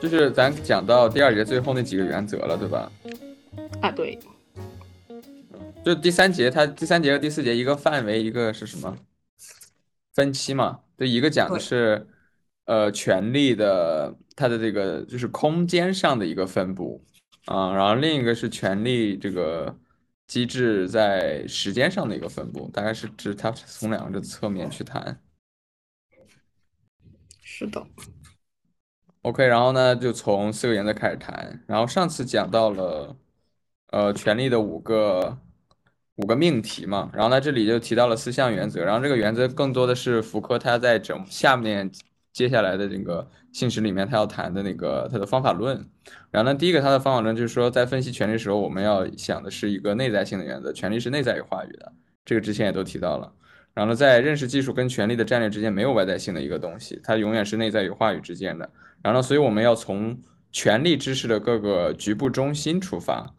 就是咱讲到第二节最后那几个原则了，对吧？就第三节，它第三节和第四节一个范围，一个是什么？分期嘛。对，一个讲的是呃权力的它的这个就是空间上的一个分布啊，然后另一个是权力这个机制在时间上的一个分布，大概是指它从两个侧面去谈。是的，OK，然后呢，就从四个原则开始谈。然后上次讲到了，呃，权力的五个五个命题嘛。然后呢，这里就提到了四项原则。然后这个原则更多的是福柯他在整下面接下来的这个信史里面他要谈的那个他的方法论。然后呢，第一个他的方法论就是说，在分析权力的时候，我们要想的是一个内在性的原则，权力是内在于话语的。这个之前也都提到了。然后呢，在认识技术跟权力的战略之间没有外在性的一个东西，它永远是内在与话语之间的。然后呢，所以我们要从权力知识的各个局部中心出发。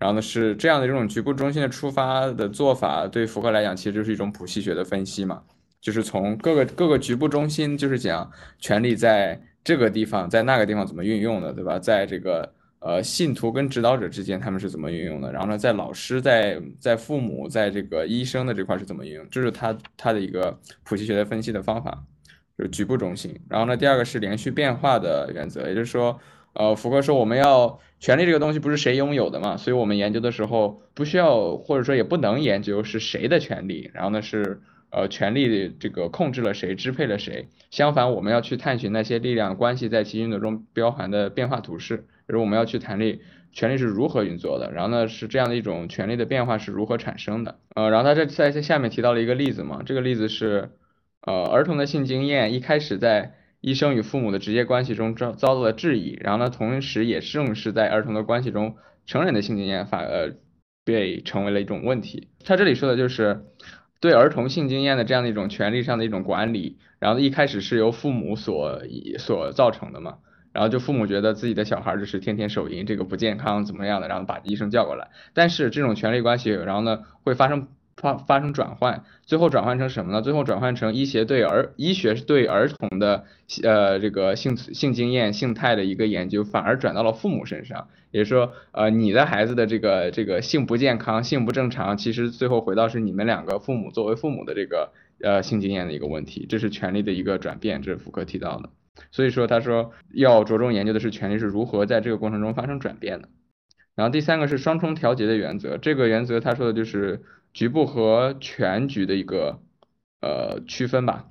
然后呢，是这样的这种局部中心的出发的做法，对福柯来讲，其实就是一种谱系学的分析嘛，就是从各个各个局部中心，就是讲权力在这个地方，在那个地方怎么运用的，对吧？在这个呃信徒跟指导者之间，他们是怎么运用的？然后呢，在老师、在在父母、在这个医生的这块是怎么运用？这是他他的一个谱系学的分析的方法。就是局部中心。然后呢，第二个是连续变化的原则，也就是说，呃，福柯说我们要权力这个东西不是谁拥有的嘛，所以我们研究的时候不需要或者说也不能研究是谁的权利，然后呢是呃权力这个控制了谁，支配了谁。相反，我们要去探寻那些力量关系在其运作中标含的变化图示，就是我们要去谈力权力是如何运作的，然后呢是这样的一种权力的变化是如何产生的。呃，然后他这在在下面提到了一个例子嘛，这个例子是。呃，儿童的性经验一开始在医生与父母的直接关系中遭遭到了质疑，然后呢，同时也正是在儿童的关系中，成人的性经验反呃被成为了一种问题。他这里说的就是对儿童性经验的这样的一种权利上的一种管理，然后一开始是由父母所所造成的嘛，然后就父母觉得自己的小孩就是天天手淫，这个不健康怎么样的，然后把医生叫过来，但是这种权利关系，然后呢会发生。发发生转换，最后转换成什么呢？最后转换成医学对儿医学是对儿童的呃这个性性经验性态的一个研究，反而转到了父母身上。也就是说，呃，你的孩子的这个这个性不健康、性不正常，其实最后回到是你们两个父母作为父母的这个呃性经验的一个问题，这是权力的一个转变，这是福柯提到的。所以说，他说要着重研究的是权力是如何在这个过程中发生转变的。然后第三个是双重调节的原则，这个原则他说的就是。局部和全局的一个呃区分吧，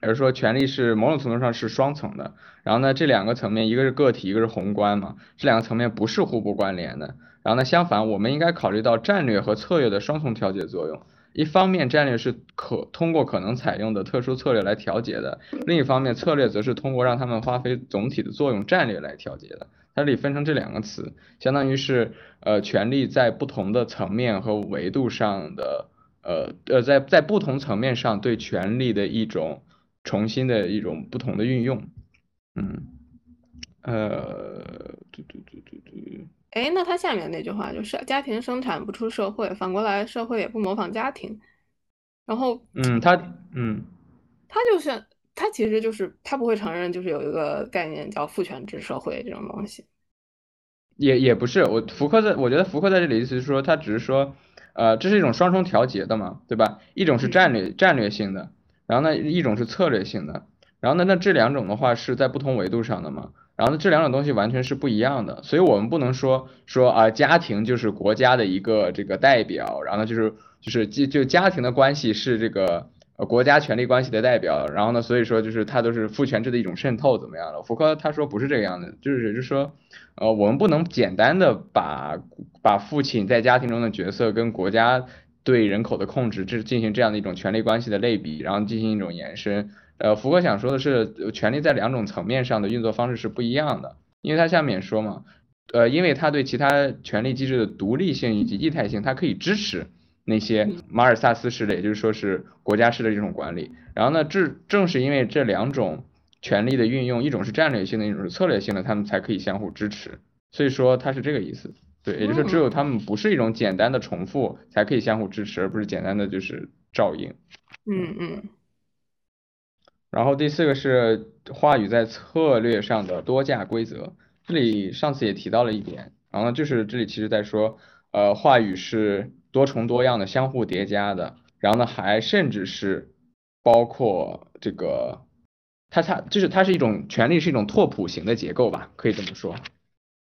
而说权力是某种程度上是双层的，然后呢这两个层面一个是个体，一个是宏观嘛，这两个层面不是互不关联的。然后呢相反，我们应该考虑到战略和策略的双重调节作用。一方面战略是可通过可能采用的特殊策略来调节的，另一方面策略则是通过让他们发挥总体的作用战略来调节的。它这里分成这两个词，相当于是呃权力在不同的层面和维度上的呃呃在在不同层面上对权力的一种重新的一种不同的运用，嗯，呃，对对对对对。哎，那他下面那句话就是家庭生产不出社会，反过来社会也不模仿家庭。然后，嗯，他嗯，他就是他其实就是他不会承认，就是有一个概念叫父权制社会这种东西。也也不是，我福柯在，我觉得福柯在这里意思是说，他只是说，呃，这是一种双重调节的嘛，对吧？一种是战略战略性的，然后呢，一种是策略性的，然后呢，那这两种的话是在不同维度上的嘛。然后呢，这两种东西完全是不一样的，所以我们不能说说啊，家庭就是国家的一个这个代表，然后呢，就是就是就就家庭的关系是这个国家权力关系的代表，然后呢，所以说就是它都是父权制的一种渗透，怎么样的？福柯他说不是这个样子，就是也就是说，呃，我们不能简单的把把父亲在家庭中的角色跟国家对人口的控制，这进行这样的一种权力关系的类比，然后进行一种延伸。呃，福柯想说的是，权力在两种层面上的运作方式是不一样的，因为他下面说嘛，呃，因为他对其他权力机制的独立性以及异态性，它可以支持，那些马尔萨斯式的，也就是说是国家式的这种管理。然后呢，这正是因为这两种权力的运用，一种是战略性的，一种是策略性的，他们才可以相互支持。所以说它是这个意思，对，也就是说只有他们不是一种简单的重复，才可以相互支持，而不是简单的就是照应。嗯嗯。然后第四个是话语在策略上的多价规则，这里上次也提到了一点，然后就是这里其实在说，呃，话语是多重多样的、相互叠加的，然后呢还甚至是包括这个，它它就是它是一种权力是一种拓扑型的结构吧，可以这么说。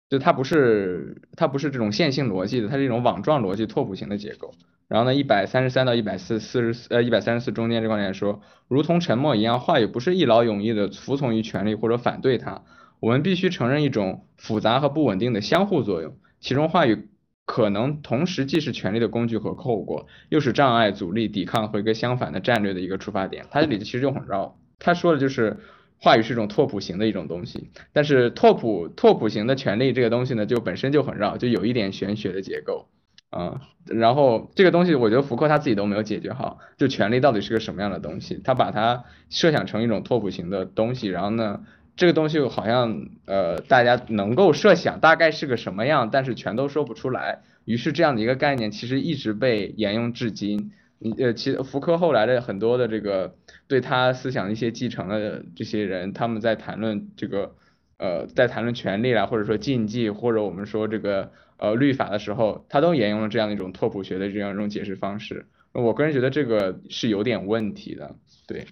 就它不是它不是这种线性逻辑的，它是一种网状逻辑拓扑型的结构。然后呢，一百三十三到一百四四十四呃一百三十四中间这观点说，如同沉默一样，话语不是一劳永逸的服从于权力或者反对它。我们必须承认一种复杂和不稳定的相互作用，其中话语可能同时既是权力的工具和后果，又是障碍、阻力、抵抗和一个相反的战略的一个出发点。它这里其实就很绕，他说的就是。话语是一种拓扑型的一种东西，但是拓扑拓扑型的权利这个东西呢，就本身就很绕，就有一点玄学的结构啊。然后这个东西，我觉得福柯他自己都没有解决好，就权力到底是个什么样的东西，他把它设想成一种拓扑型的东西，然后呢，这个东西好像呃大家能够设想大概是个什么样，但是全都说不出来。于是这样的一个概念其实一直被沿用至今。你呃，其实福柯后来的很多的这个对他思想一些继承的这些人，他们在谈论这个呃，在谈论权利啊，或者说禁忌，或者我们说这个呃律法的时候，他都沿用了这样一种拓扑学的这样一种解释方式。我个人觉得这个是有点问题的，对。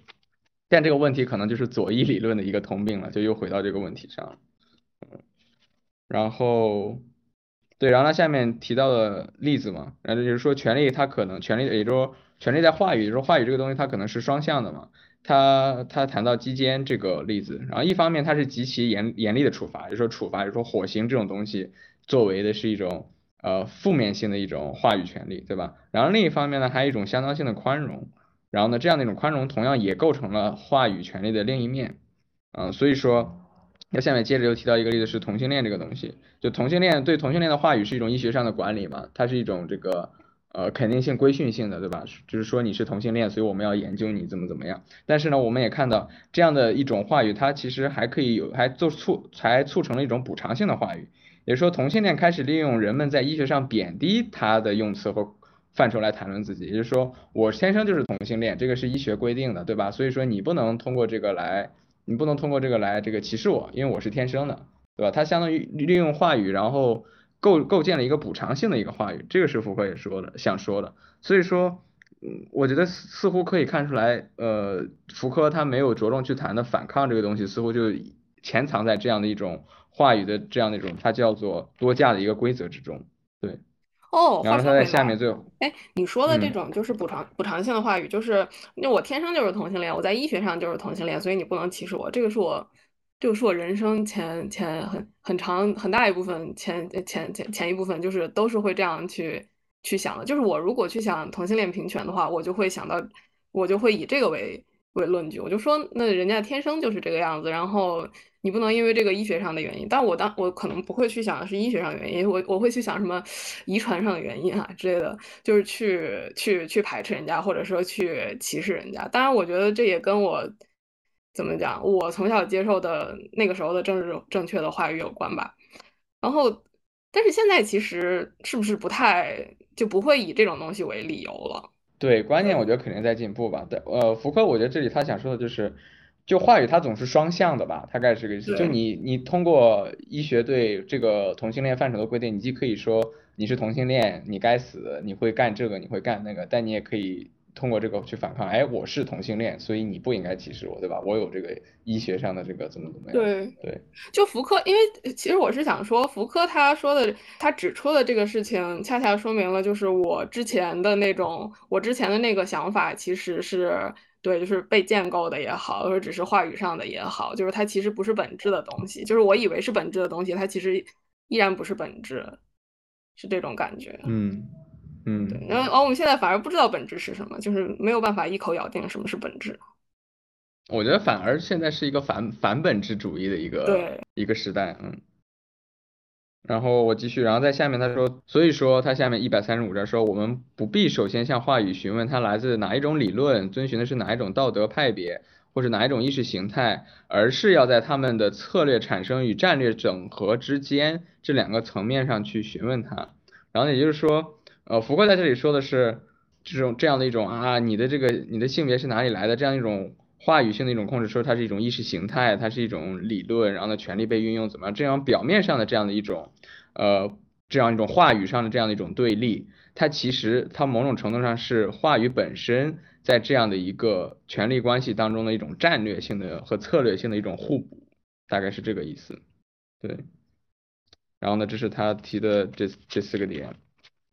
但这个问题可能就是左翼理论的一个通病了，就又回到这个问题上。然后。对，然后他下面提到的例子嘛，然后就是说权力它可能权力，也就是说权力在话语，就是说话语这个东西它可能是双向的嘛。他他谈到基间这个例子，然后一方面它是极其严严厉的处罚，就是说处罚，就是说火刑这种东西作为的是一种呃负面性的一种话语权利，对吧？然后另一方面呢，还有一种相当性的宽容，然后呢这样的一种宽容同样也构成了话语权利的另一面，嗯，所以说。那下面接着又提到一个例子是同性恋这个东西，就同性恋对同性恋的话语是一种医学上的管理嘛，它是一种这个呃肯定性规训性的，对吧？就是说你是同性恋，所以我们要研究你怎么怎么样。但是呢，我们也看到这样的一种话语，它其实还可以有，还做促，才促成了一种补偿性的话语，也就是说同性恋开始利用人们在医学上贬低他的用词和范畴来谈论自己，也就是说我天生就是同性恋，这个是医学规定的，对吧？所以说你不能通过这个来。你不能通过这个来这个歧视我，因为我是天生的，对吧？它相当于利用话语，然后构构建了一个补偿性的一个话语，这个是福柯也说的，想说的。所以说，嗯，我觉得似乎可以看出来，呃，福柯他没有着重去谈的反抗这个东西，似乎就潜藏在这样的一种话语的这样的一种，它叫做多价的一个规则之中，哦，然后他在下面最后，哎，你说的这种就是补偿补偿性的话语，就是那我天生就是同性恋，我在医学上就是同性恋，所以你不能歧视我。这个是我，这个是我人生前前很很长很大一部分前前前前一部分，就是都是会这样去去想的。就是我如果去想同性恋平权的话，我就会想到，我就会以这个为为论据，我就说那人家天生就是这个样子，然后。你不能因为这个医学上的原因，但我当我可能不会去想的是医学上原因，我我会去想什么遗传上的原因啊之类的，就是去去去排斥人家，或者说去歧视人家。当然，我觉得这也跟我怎么讲，我从小接受的那个时候的政治正确的话语有关吧。然后，但是现在其实是不是不太就不会以这种东西为理由了？对，观念我觉得肯定在进步吧。对，呃，福柯，我觉得这里他想说的就是。就话语它总是双向的吧，大概是个意思。就你你通过医学对这个同性恋范畴的规定，你既可以说你是同性恋，你该死，你会干这个，你会干那个，但你也可以通过这个去反抗。哎，我是同性恋，所以你不应该歧视我，对吧？我有这个医学上的这个怎么怎么样？对对。就福柯，因为其实我是想说，福柯他说的，他指出的这个事情，恰恰说明了就是我之前的那种，我之前的那个想法其实是。对，就是被建构的也好，或者只是话语上的也好，就是它其实不是本质的东西。就是我以为是本质的东西，它其实依然不是本质，是这种感觉。嗯嗯。对，然后我们现在反而不知道本质是什么，就是没有办法一口咬定什么是本质。我觉得反而现在是一个反反本质主义的一个对一个时代，嗯。然后我继续，然后在下面他说，所以说他下面一百三十五章说，我们不必首先向话语询问它来自哪一种理论，遵循的是哪一种道德派别，或者哪一种意识形态，而是要在他们的策略产生与战略整合之间这两个层面上去询问它。然后也就是说，呃，福克在这里说的是这种这样的一种啊，你的这个你的性别是哪里来的这样一种。话语性的一种控制，说它是一种意识形态，它是一种理论，然后呢，权力被运用怎么样？这样表面上的这样的一种，呃，这样一种话语上的这样的一种对立，它其实它某种程度上是话语本身在这样的一个权力关系当中的一种战略性的和策略性的一种互补，大概是这个意思。对，然后呢，这是他提的这这四个点，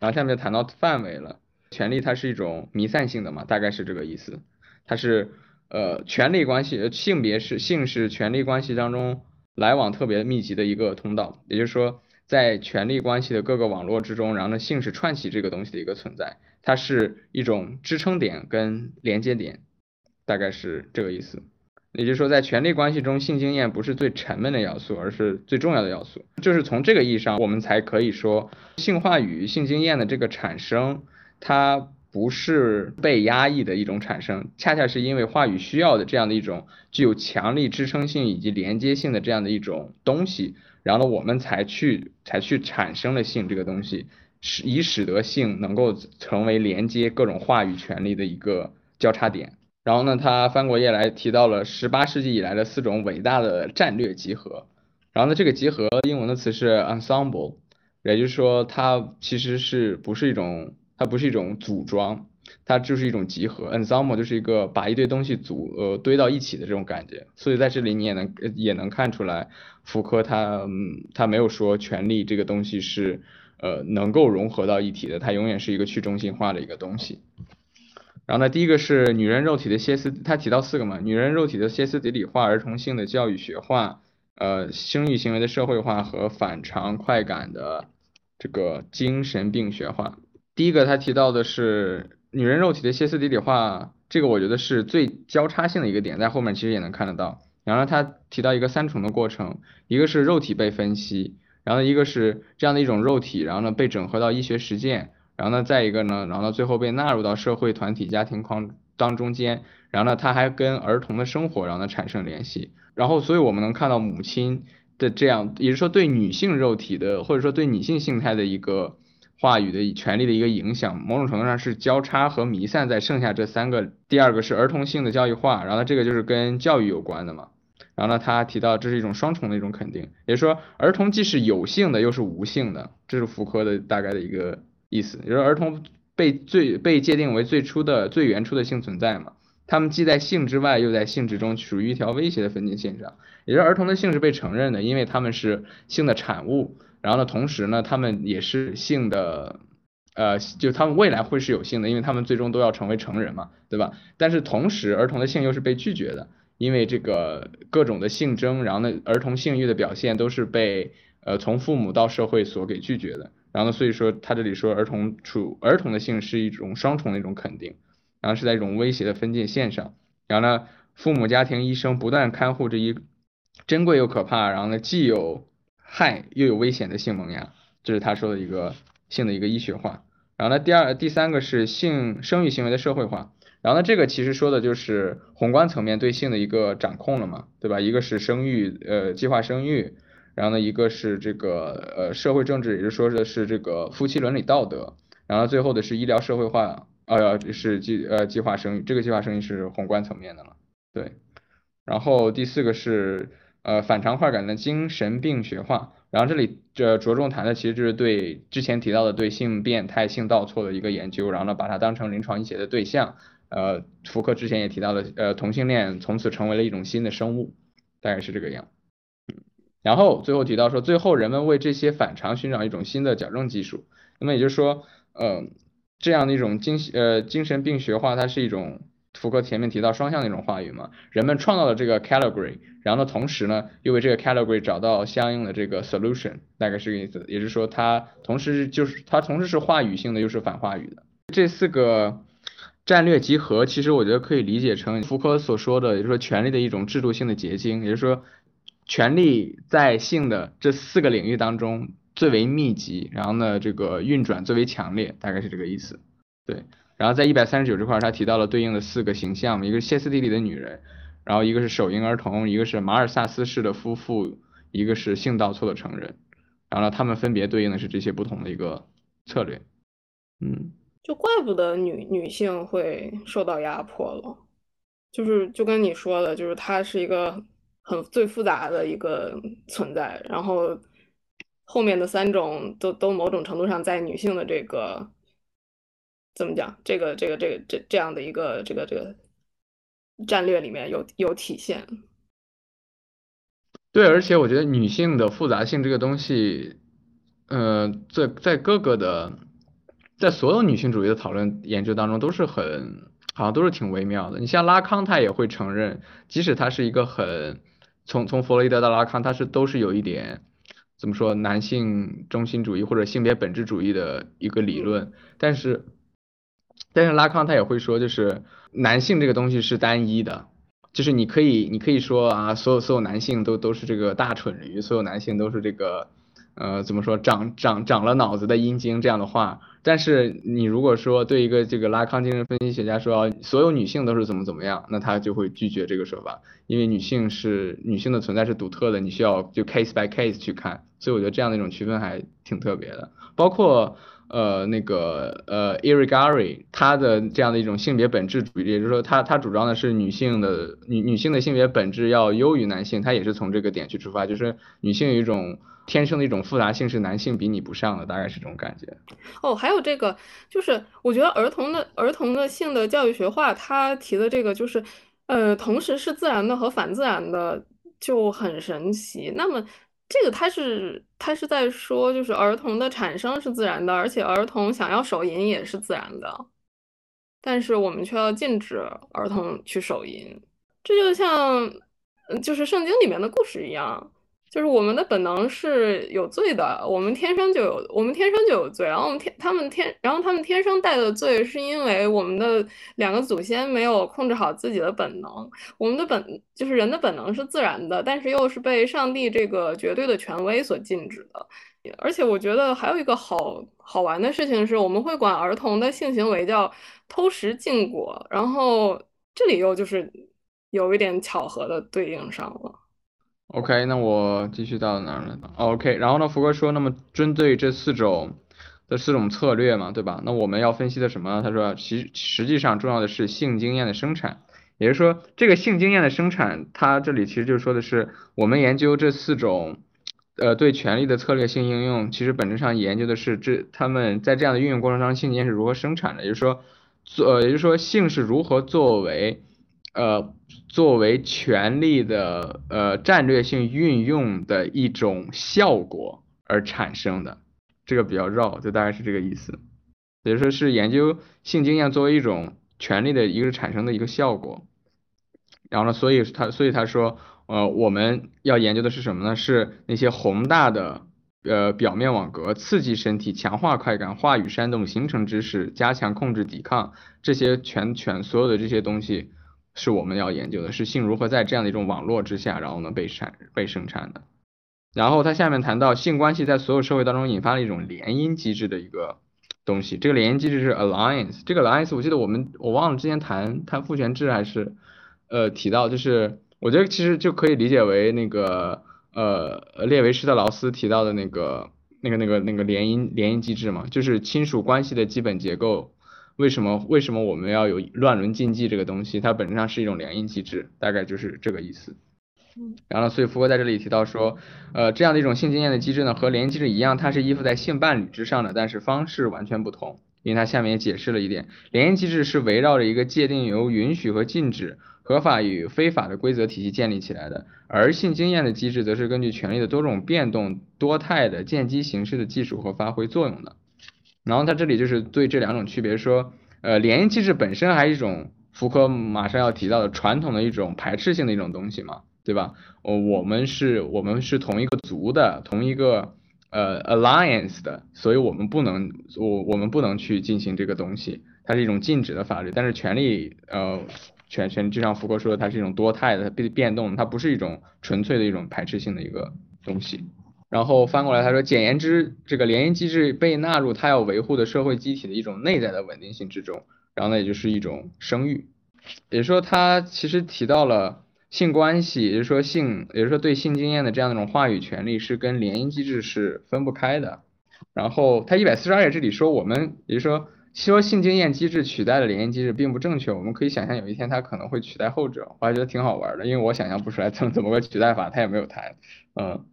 然后下面就谈到范围了，权力它是一种弥散性的嘛，大概是这个意思，它是。呃，权力关系，性别是性是权力关系当中来往特别密集的一个通道，也就是说，在权力关系的各个网络之中，然后呢，性是串起这个东西的一个存在，它是一种支撑点跟连接点，大概是这个意思。也就是说，在权力关系中，性经验不是最沉闷的要素，而是最重要的要素。就是从这个意义上，我们才可以说，性话语、性经验的这个产生，它。不是被压抑的一种产生，恰恰是因为话语需要的这样的一种具有强力支撑性以及连接性的这样的一种东西，然后，我们才去才去产生了性这个东西，使以使得性能够成为连接各种话语权利的一个交叉点。然后呢，他翻过页来提到了十八世纪以来的四种伟大的战略集合，然后呢，这个集合英文的词是 ensemble，也就是说它其实是不是一种。它不是一种组装，它就是一种集合。ensemble 就是一个把一堆东西组呃堆到一起的这种感觉。所以在这里你也能也能看出来，福柯他他没有说权力这个东西是呃能够融合到一体的，它永远是一个去中心化的一个东西。然后呢，第一个是女人肉体的歇斯，他提到四个嘛，女人肉体的歇斯底里化、儿童性的教育学化、呃生育行为的社会化和反常快感的这个精神病学化。第一个他提到的是女人肉体的歇斯底里化，这个我觉得是最交叉性的一个点，在后面其实也能看得到。然后他提到一个三重的过程，一个是肉体被分析，然后一个是这样的一种肉体，然后呢被整合到医学实践，然后呢再一个呢，然后呢最后被纳入到社会团体家庭框当中间，然后呢他还跟儿童的生活然后呢产生联系，然后所以我们能看到母亲的这样，也是说对女性肉体的或者说对女性性态的一个。话语的权利的一个影响，某种程度上是交叉和弥散在剩下这三个。第二个是儿童性的教育化，然后呢这个就是跟教育有关的嘛。然后呢，他提到这是一种双重的一种肯定，也就是说儿童既是有性的又是无性的，这是福柯的大概的一个意思。也就是儿童被最被界定为最初的最原初的性存在嘛，他们既在性之外又在性之中，处于一条威胁的分界线上。也就是儿童的性是被承认的，因为他们是性的产物。然后呢，同时呢，他们也是性的，呃，就他们未来会是有性的，因为他们最终都要成为成人嘛，对吧？但是同时，儿童的性又是被拒绝的，因为这个各种的性征，然后呢，儿童性欲的表现都是被呃从父母到社会所给拒绝的。然后呢，所以说他这里说儿童处儿童的性是一种双重的一种肯定，然后是在一种威胁的分界线上。然后呢，父母、家庭、医生不断看护这一珍贵又可怕，然后呢，既有害又有危险的性萌芽，这是他说的一个性的一个医学化。然后呢，第二、第三个是性生育行为的社会化。然后呢，这个其实说的就是宏观层面对性的一个掌控了嘛，对吧？一个是生育，呃，计划生育。然后呢，一个是这个呃社会政治，也就说的是这个夫妻伦理道德。然后最后的是医疗社会化，呃，是计呃计划生育，这个计划生育是宏观层面的了，对。然后第四个是。呃，反常快感的精神病学化，然后这里这着重谈的其实就是对之前提到的对性变态、性倒错的一个研究，然后呢把它当成临床医学的对象。呃，福克之前也提到了，呃，同性恋从此成为了一种新的生物，大概是这个样。然后最后提到说，最后人们为这些反常寻找一种新的矫正技术。那么也就是说，呃，这样的一种精呃精神病学化，它是一种。福柯前面提到双向的一种话语嘛，人们创造了这个 category，然后呢，同时呢，又为这个 category 找到相应的这个 solution，大概是个意思。也就是说，它同时就是它同时是话语性的，又是反话语的。这四个战略集合，其实我觉得可以理解成福柯所说的，也就是说权力的一种制度性的结晶。也就是说，权力在性的这四个领域当中。最为密集，然后呢这个运转最为强烈，大概是这个意思。对，然后在一百三十九这块，他提到了对应的四个形象，一个是歇斯底里的女人，然后一个是手淫儿童，一个是马尔萨斯式的夫妇，一个是性倒错的成人，然后呢他们分别对应的是这些不同的一个策略。嗯，就怪不得女女性会受到压迫了，就是就跟你说的，就是它是一个很最复杂的一个存在，然后后面的三种都都某种程度上在女性的这个怎么讲，这个这个这个这这样的一个这个这个战略里面有有体现。对，而且我觉得女性的复杂性这个东西，呃，在在各个的。在所有女性主义的讨论研究当中，都是很好像都是挺微妙的。你像拉康，他也会承认，即使他是一个很从从弗洛伊德到拉康，他是都是有一点怎么说男性中心主义或者性别本质主义的一个理论，但是但是拉康他也会说，就是男性这个东西是单一的，就是你可以你可以说啊，所有所有男性都都是这个大蠢驴，所有男性都是这个呃怎么说长长长了脑子的阴茎这样的话。但是你如果说对一个这个拉康精神分析学家说所有女性都是怎么怎么样，那他就会拒绝这个说法，因为女性是女性的存在是独特的，你需要就 case by case 去看，所以我觉得这样的一种区分还挺特别的。包括呃那个呃 Irigari 他的这样的一种性别本质主义，也就是说他他主张的是女性的女女性的性别本质要优于男性，他也是从这个点去出发，就是女性有一种。天生的一种复杂性是男性比拟不上的，大概是这种感觉。哦，还有这个，就是我觉得儿童的儿童的性的教育学化，他提的这个就是，呃，同时是自然的和反自然的，就很神奇。那么这个他是他是在说，就是儿童的产生是自然的，而且儿童想要手淫也是自然的，但是我们却要禁止儿童去手淫。这就像，就是圣经里面的故事一样。就是我们的本能是有罪的，我们天生就有，我们天生就有罪。然后我们天，他们天，然后他们天生带的罪，是因为我们的两个祖先没有控制好自己的本能。我们的本就是人的本能是自然的，但是又是被上帝这个绝对的权威所禁止的。而且我觉得还有一个好好玩的事情是，我们会管儿童的性行为叫偷食禁果，然后这里又就是有一点巧合的对应上了。OK，那我继续到哪儿了？OK，然后呢，福哥说，那么针对这四种的四种策略嘛，对吧？那我们要分析的什么？他说，其实际上重要的是性经验的生产，也就是说，这个性经验的生产，它这里其实就说的是，我们研究这四种呃对权力的策略性应用，其实本质上研究的是这他们在这样的运用过程当中，性经验是如何生产的，也就是说，做也就是说，性是如何作为。呃，作为权力的呃战略性运用的一种效果而产生的，这个比较绕，就大概是这个意思。也就是说，是研究性经验作为一种权力的一个产生的一个效果。然后呢，所以他所以他说，呃，我们要研究的是什么呢？是那些宏大的呃表面网格，刺激身体，强化快感，话语煽动，形成知识，加强控制抵抗，这些全全所有的这些东西。是我们要研究的，是性如何在这样的一种网络之下，然后呢被产被生产的。然后他下面谈到性关系在所有社会当中引发了一种联姻机制的一个东西，这个联姻机制是 alliance。这个 alliance 我记得我们我忘了之前谈谈父权制还是呃提到，就是我觉得其实就可以理解为那个呃列维施特劳斯提到的那个那个那个那个联姻联姻机制嘛，就是亲属关系的基本结构。为什么为什么我们要有乱伦禁忌这个东西？它本质上是一种联姻机制，大概就是这个意思。然后，所以福格在这里提到说，呃，这样的一种性经验的机制呢，和联姻机制一样，它是依附在性伴侣之上的，但是方式完全不同。因为它下面也解释了一点，联姻机制是围绕着一个界定由允许和禁止、合法与非法的规则体系建立起来的，而性经验的机制则是根据权力的多种变动、多态的见机行事的技术和发挥作用的。然后他这里就是对这两种区别说，呃，联姻机制本身还是一种福柯马上要提到的传统的一种排斥性的一种东西嘛，对吧？哦，我们是我们是同一个族的，同一个呃 alliance 的，所以我们不能我我们不能去进行这个东西，它是一种禁止的法律。但是权利呃权权就像福柯说的，它是一种多态的变变动，它不是一种纯粹的一种排斥性的一个东西。然后翻过来他说，简言之，这个联姻机制被纳入他要维护的社会机体的一种内在的稳定性之中，然后呢，也就是一种生育，也就是说他其实提到了性关系，也就是说性，也就是说对性经验的这样一种话语权利是跟联姻机制是分不开的。然后他一百四十二页这里说，我们也就是说。说性经验机制取代了联姻机制并不正确，我们可以想象有一天它可能会取代后者，我还觉得挺好玩的，因为我想象不出来怎么怎么个取代法，他也没有谈，嗯，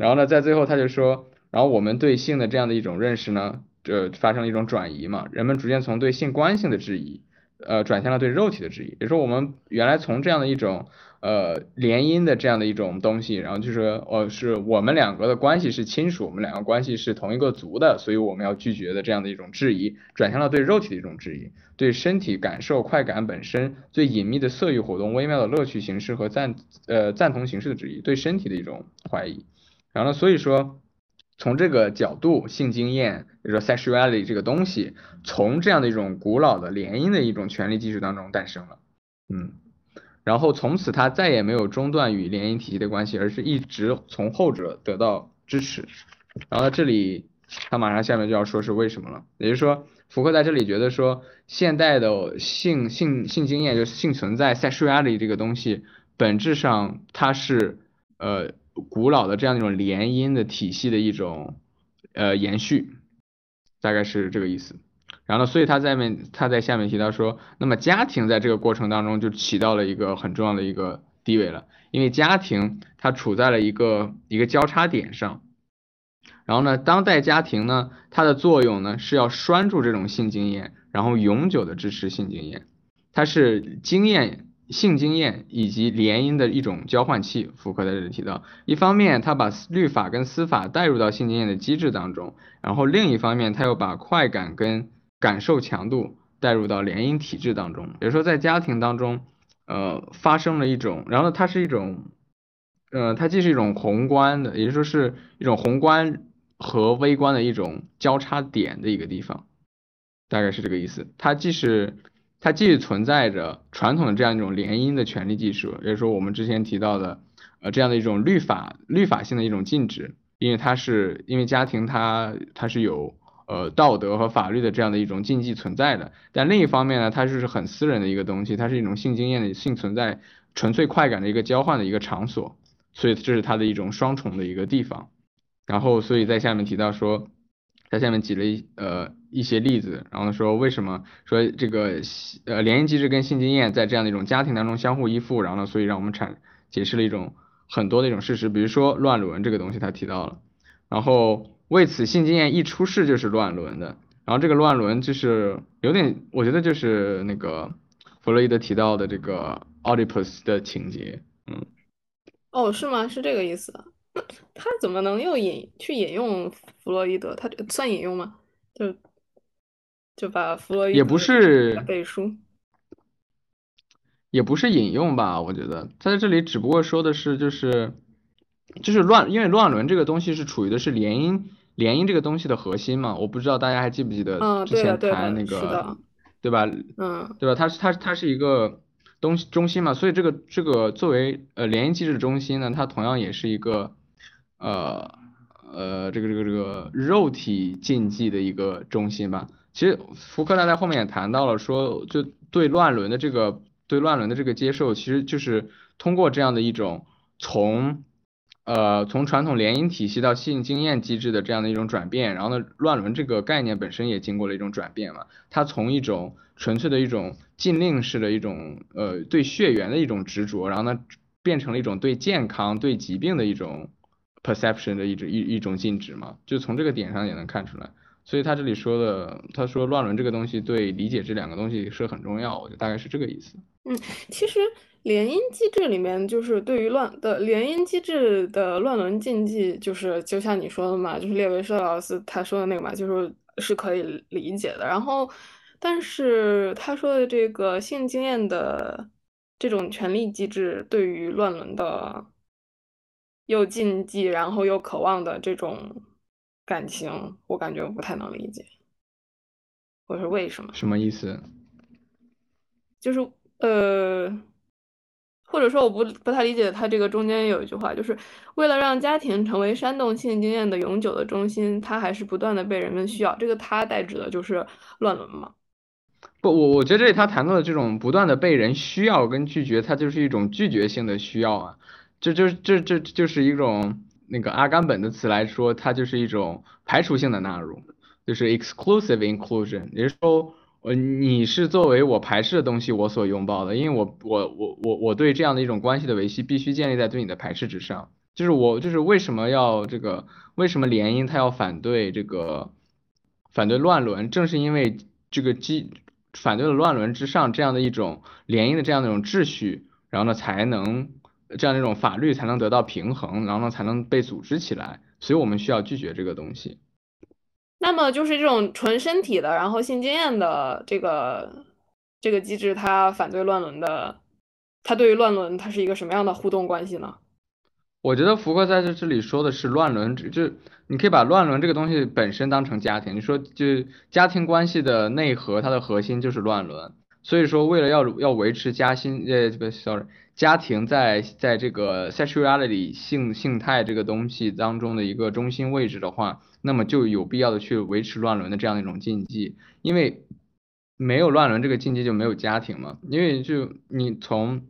然后呢，在最后他就说，然后我们对性的这样的一种认识呢，这发生了一种转移嘛，人们逐渐从对性关性的质疑，呃，转向了对肉体的质疑，也是说我们原来从这样的一种。呃，联姻的这样的一种东西，然后就是说，哦，是我们两个的关系是亲属，我们两个关系是同一个族的，所以我们要拒绝的这样的一种质疑，转向了对肉体的一种质疑，对身体感受快感本身最隐秘的色欲活动、微妙的乐趣形式和赞呃赞同形式的质疑，对身体的一种怀疑。然后呢，所以说从这个角度，性经验，比如说 sexuality 这个东西，从这样的一种古老的联姻的一种权利技术当中诞生了，嗯。然后从此他再也没有中断与联姻体系的关系，而是一直从后者得到支持。然后这里他马上下面就要说是为什么了，也就是说福克在这里觉得说现代的性性性经验就是性存在 sexuality 这个东西本质上它是呃古老的这样一种联姻的体系的一种呃延续，大概是这个意思。然后呢，所以他在面他在下面提到说，那么家庭在这个过程当中就起到了一个很重要的一个地位了，因为家庭它处在了一个一个交叉点上。然后呢，当代家庭呢，它的作用呢是要拴住这种性经验，然后永久的支持性经验，它是经验。性经验以及联姻的一种交换器，福柯在这里提到，一方面他把律法跟司法带入到性经验的机制当中，然后另一方面他又把快感跟感受强度带入到联姻体制当中，比如说在家庭当中，呃，发生了一种，然后它是一种，呃，它既是一种宏观的，也就是说是一种宏观和微观的一种交叉点的一个地方，大概是这个意思，它既是。它既存在着传统的这样一种联姻的权利技术，也就是说我们之前提到的，呃，这样的一种律法律法性的一种禁止，因为它是因为家庭它它是有呃道德和法律的这样的一种禁忌存在的，但另一方面呢，它就是很私人的一个东西，它是一种性经验的性存在纯粹快感的一个交换的一个场所，所以这是它的一种双重的一个地方，然后所以在下面提到说。在下面举了一呃一些例子，然后说为什么说这个呃联姻机制跟性经验在这样的一种家庭当中相互依附，然后呢，所以让我们产解释了一种很多的一种事实，比如说乱伦这个东西他提到了，然后为此性经验一出世就是乱伦的，然后这个乱伦就是有点我觉得就是那个弗洛伊德提到的这个奥狄普斯的情节，嗯，哦是吗？是这个意思。他怎么能又引去引用弗洛伊德？他算引用吗？就就把弗洛伊也不是背书，也不是引用吧？我觉得他在这里只不过说的是，就是就是乱，因为乱伦这个东西是处于的是联姻联姻这个东西的核心嘛。我不知道大家还记不记得之前谈那个对吧？嗯，对吧？它是它它是一个东西中心嘛，所以这个这个作为呃联姻机制中心呢，它同样也是一个。呃呃，这个这个这个肉体禁忌的一个中心吧。其实福克纳在后面也谈到了，说就对乱伦的这个对乱伦的这个接受，其实就是通过这样的一种从呃从传统联姻体系到性经验机制的这样的一种转变，然后呢，乱伦这个概念本身也经过了一种转变嘛。它从一种纯粹的一种禁令式的一种呃对血缘的一种执着，然后呢变成了一种对健康对疾病的一种。perception 的一种一一种禁止嘛，就从这个点上也能看出来。所以他这里说的，他说乱伦这个东西对理解这两个东西是很重要，我觉得大概是这个意思。嗯，其实联姻机制里面就是对于乱的联姻机制的乱伦禁忌，就是就像你说的嘛，就是列维舍老师他说的那个嘛，就是是可以理解的。然后，但是他说的这个性经验的这种权利机制对于乱伦的。又禁忌，然后又渴望的这种感情，我感觉我不太能理解。我说为什么？什么意思？就是呃，或者说我不不太理解他这个中间有一句话，就是为了让家庭成为煽动性经验的永久的中心，它还是不断的被人们需要。这个他代指的就是乱伦嘛？不，我我觉得这里他谈到的这种不断的被人需要跟拒绝，它就是一种拒绝性的需要啊，这就这这就是一种那个阿甘本的词来说，它就是一种排除性的纳入，就是 exclusive inclusion，也就是说。呃，你是作为我排斥的东西我所拥抱的，因为我我我我我对这样的一种关系的维系必须建立在对你的排斥之上。就是我就是为什么要这个为什么联姻他要反对这个反对乱伦，正是因为这个基反对了乱伦之上这样的一种联姻的这样的一种秩序，然后呢才能这样的一种法律才能得到平衡，然后呢才能被组织起来，所以我们需要拒绝这个东西。那么就是这种纯身体的，然后性经验的这个这个机制，它反对乱伦的，它对于乱伦它是一个什么样的互动关系呢？我觉得福克在这这里说的是乱伦，就你可以把乱伦这个东西本身当成家庭，你说就家庭关系的内核，它的核心就是乱伦。所以说，为了要要维持家心呃这个 sorry 家庭在在这个 sexuality 性性态这个东西当中的一个中心位置的话。那么就有必要的去维持乱伦的这样一种禁忌，因为没有乱伦这个禁忌就没有家庭嘛。因为就你从，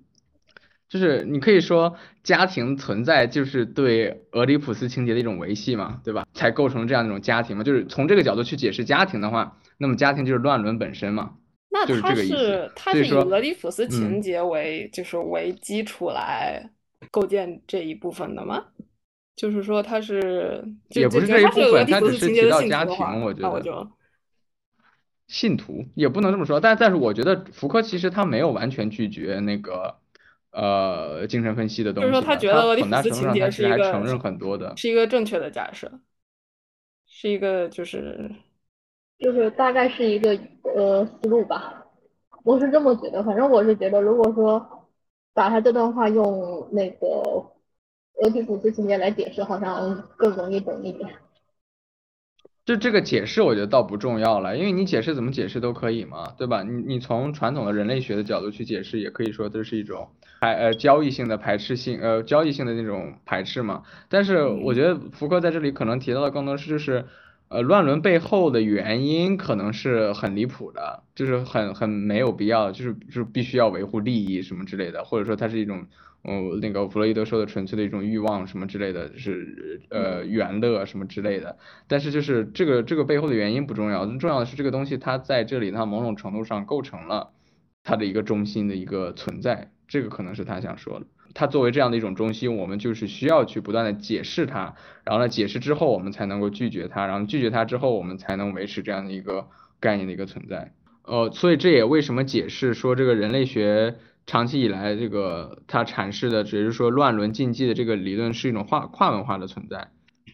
就是你可以说家庭存在就是对俄狄浦斯情节的一种维系嘛，对吧？才构成这样一种家庭嘛。就是从这个角度去解释家庭的话，那么家庭就是乱伦本身嘛。那他是他是以俄狄浦斯情节为就是为基础来构建这一部分的吗？就是说他是，也不是这一部分，他只是提到家庭，我觉得。信徒也不能这么说，但但是我觉得福柯其实他没有完全拒绝那个呃精神分析的东西，就是说他觉得俄狄浦斯情节是一个承认很多的，是一个正确的假设，是一个就是就是大概是一个呃思路吧，我是这么觉得，反正我是觉得，如果说把他这段话用那个。俄狄浦斯情节来解释，好像更容易懂一点。就这个解释，我觉得倒不重要了，因为你解释怎么解释都可以嘛，对吧？你你从传统的人类学的角度去解释，也可以说这是一种排呃交易性的排斥性呃交易性的那种排斥嘛。但是我觉得福柯在这里可能提到的更多是就是呃乱伦背后的原因可能是很离谱的，就是很很没有必要，就是就是必须要维护利益什么之类的，或者说它是一种。嗯，那个弗洛伊德说的纯粹的一种欲望什么之类的，就是呃元乐什么之类的。但是就是这个这个背后的原因不重要，重要的是这个东西它在这里它某种程度上构成了它的一个中心的一个存在，这个可能是他想说的。它作为这样的一种中心，我们就是需要去不断的解释它，然后呢解释之后我们才能够拒绝它，然后拒绝它之后我们才能维持这样的一个概念的一个存在。呃，所以这也为什么解释说这个人类学。长期以来，这个它阐释的只是说乱伦禁忌的这个理论是一种跨跨文化的存在，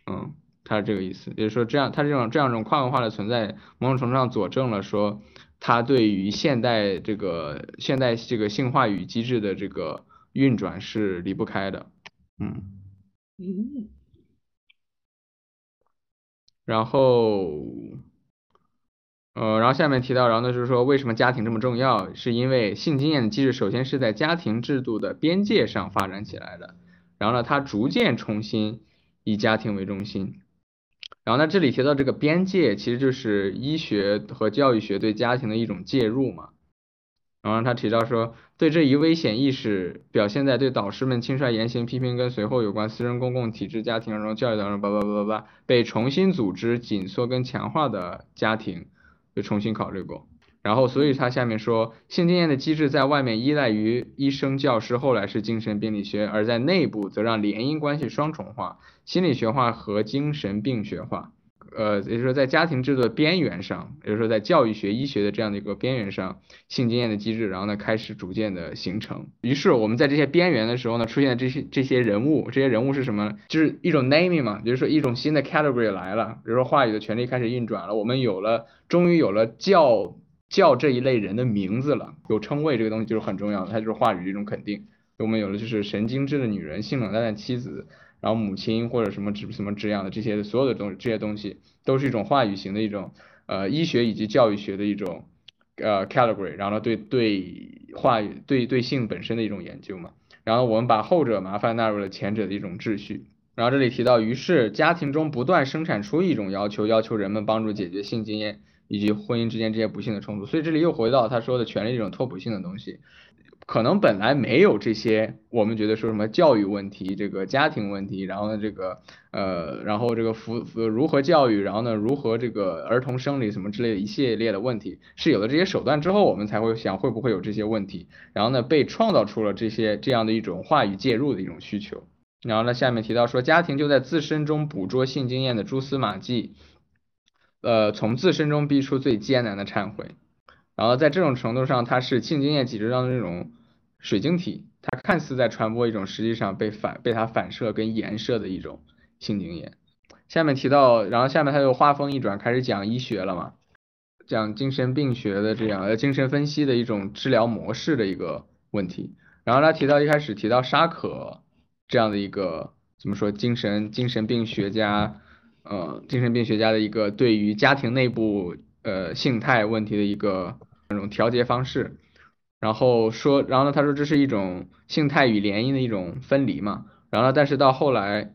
嗯，他是这个意思，也就是说这样，他这种这样一种跨文化的存在，某种程度上佐证了说他对于现代这个现代这个性话语机制的这个运转是离不开的，嗯，嗯，然后。呃，然后下面提到，然后呢就是说，为什么家庭这么重要？是因为性经验的机制首先是在家庭制度的边界上发展起来的，然后呢，它逐渐重新以家庭为中心。然后呢，这里提到这个边界，其实就是医学和教育学对家庭的一种介入嘛。然后他提到说，对这一危险意识表现在对导师们轻率言行批评跟随后有关私人公共体制、家庭然后教育当中，叭叭叭叭叭，被重新组织、紧缩跟强化的家庭。就重新考虑过，然后所以他下面说，性经验的机制在外面依赖于医生、教师，后来是精神病理学，而在内部则让联姻关系双重化，心理学化和精神病学化。呃，也就是说，在家庭制度的边缘上，也就是说，在教育学、医学的这样的一个边缘上，性经验的机制，然后呢，开始逐渐的形成。于是我们在这些边缘的时候呢，出现这些这些人物，这些人物是什么？就是一种 naming 嘛，比如说一种新的 category 来了，比如说话语的权利开始运转了，我们有了，终于有了叫叫这一类人的名字了，有称谓这个东西就是很重要的，它就是话语的一种肯定。我们有了就是神经质的女人，性冷淡的妻子。然后母亲或者什么什么什么这样的这些所有的东这些东西都是一种话语型的一种呃医学以及教育学的一种呃 category，然后呢对对话语对对性本身的一种研究嘛。然后我们把后者麻烦纳入了前者的一种秩序。然后这里提到，于是家庭中不断生产出一种要求，要求人们帮助解决性经验以及婚姻之间这些不幸的冲突。所以这里又回到他说的权利这种拓扑性的东西。可能本来没有这些，我们觉得说什么教育问题，这个家庭问题，然后呢这个呃，然后这个服如何教育，然后呢如何这个儿童生理什么之类的一系列的问题，是有了这些手段之后，我们才会想会不会有这些问题，然后呢被创造出了这些这样的一种话语介入的一种需求。然后呢下面提到说，家庭就在自身中捕捉性经验的蛛丝马迹，呃，从自身中逼出最艰难的忏悔。然后在这种程度上，它是性经验体制上的这种水晶体，它看似在传播一种实际上被反被它反射跟颜射的一种性经验。下面提到，然后下面他又话锋一转，开始讲医学了嘛，讲精神病学的这样呃精神分析的一种治疗模式的一个问题。然后他提到一开始提到沙可这样的一个怎么说精神精神病学家，呃精神病学家的一个对于家庭内部呃性态问题的一个。那种调节方式，然后说，然后呢，他说这是一种性态与联姻的一种分离嘛，然后呢，但是到后来，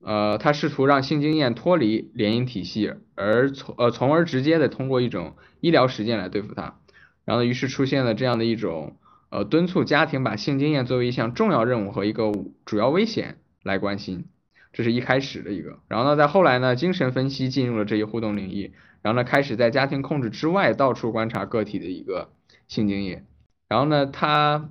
呃，他试图让性经验脱离联姻体系，而从呃从而直接的通过一种医疗实践来对付它，然后于是出现了这样的一种呃敦促家庭把性经验作为一项重要任务和一个主要危险来关心，这是一开始的一个，然后呢，在后来呢，精神分析进入了这一互动领域。然后呢，开始在家庭控制之外到处观察个体的一个性经验。然后呢，他，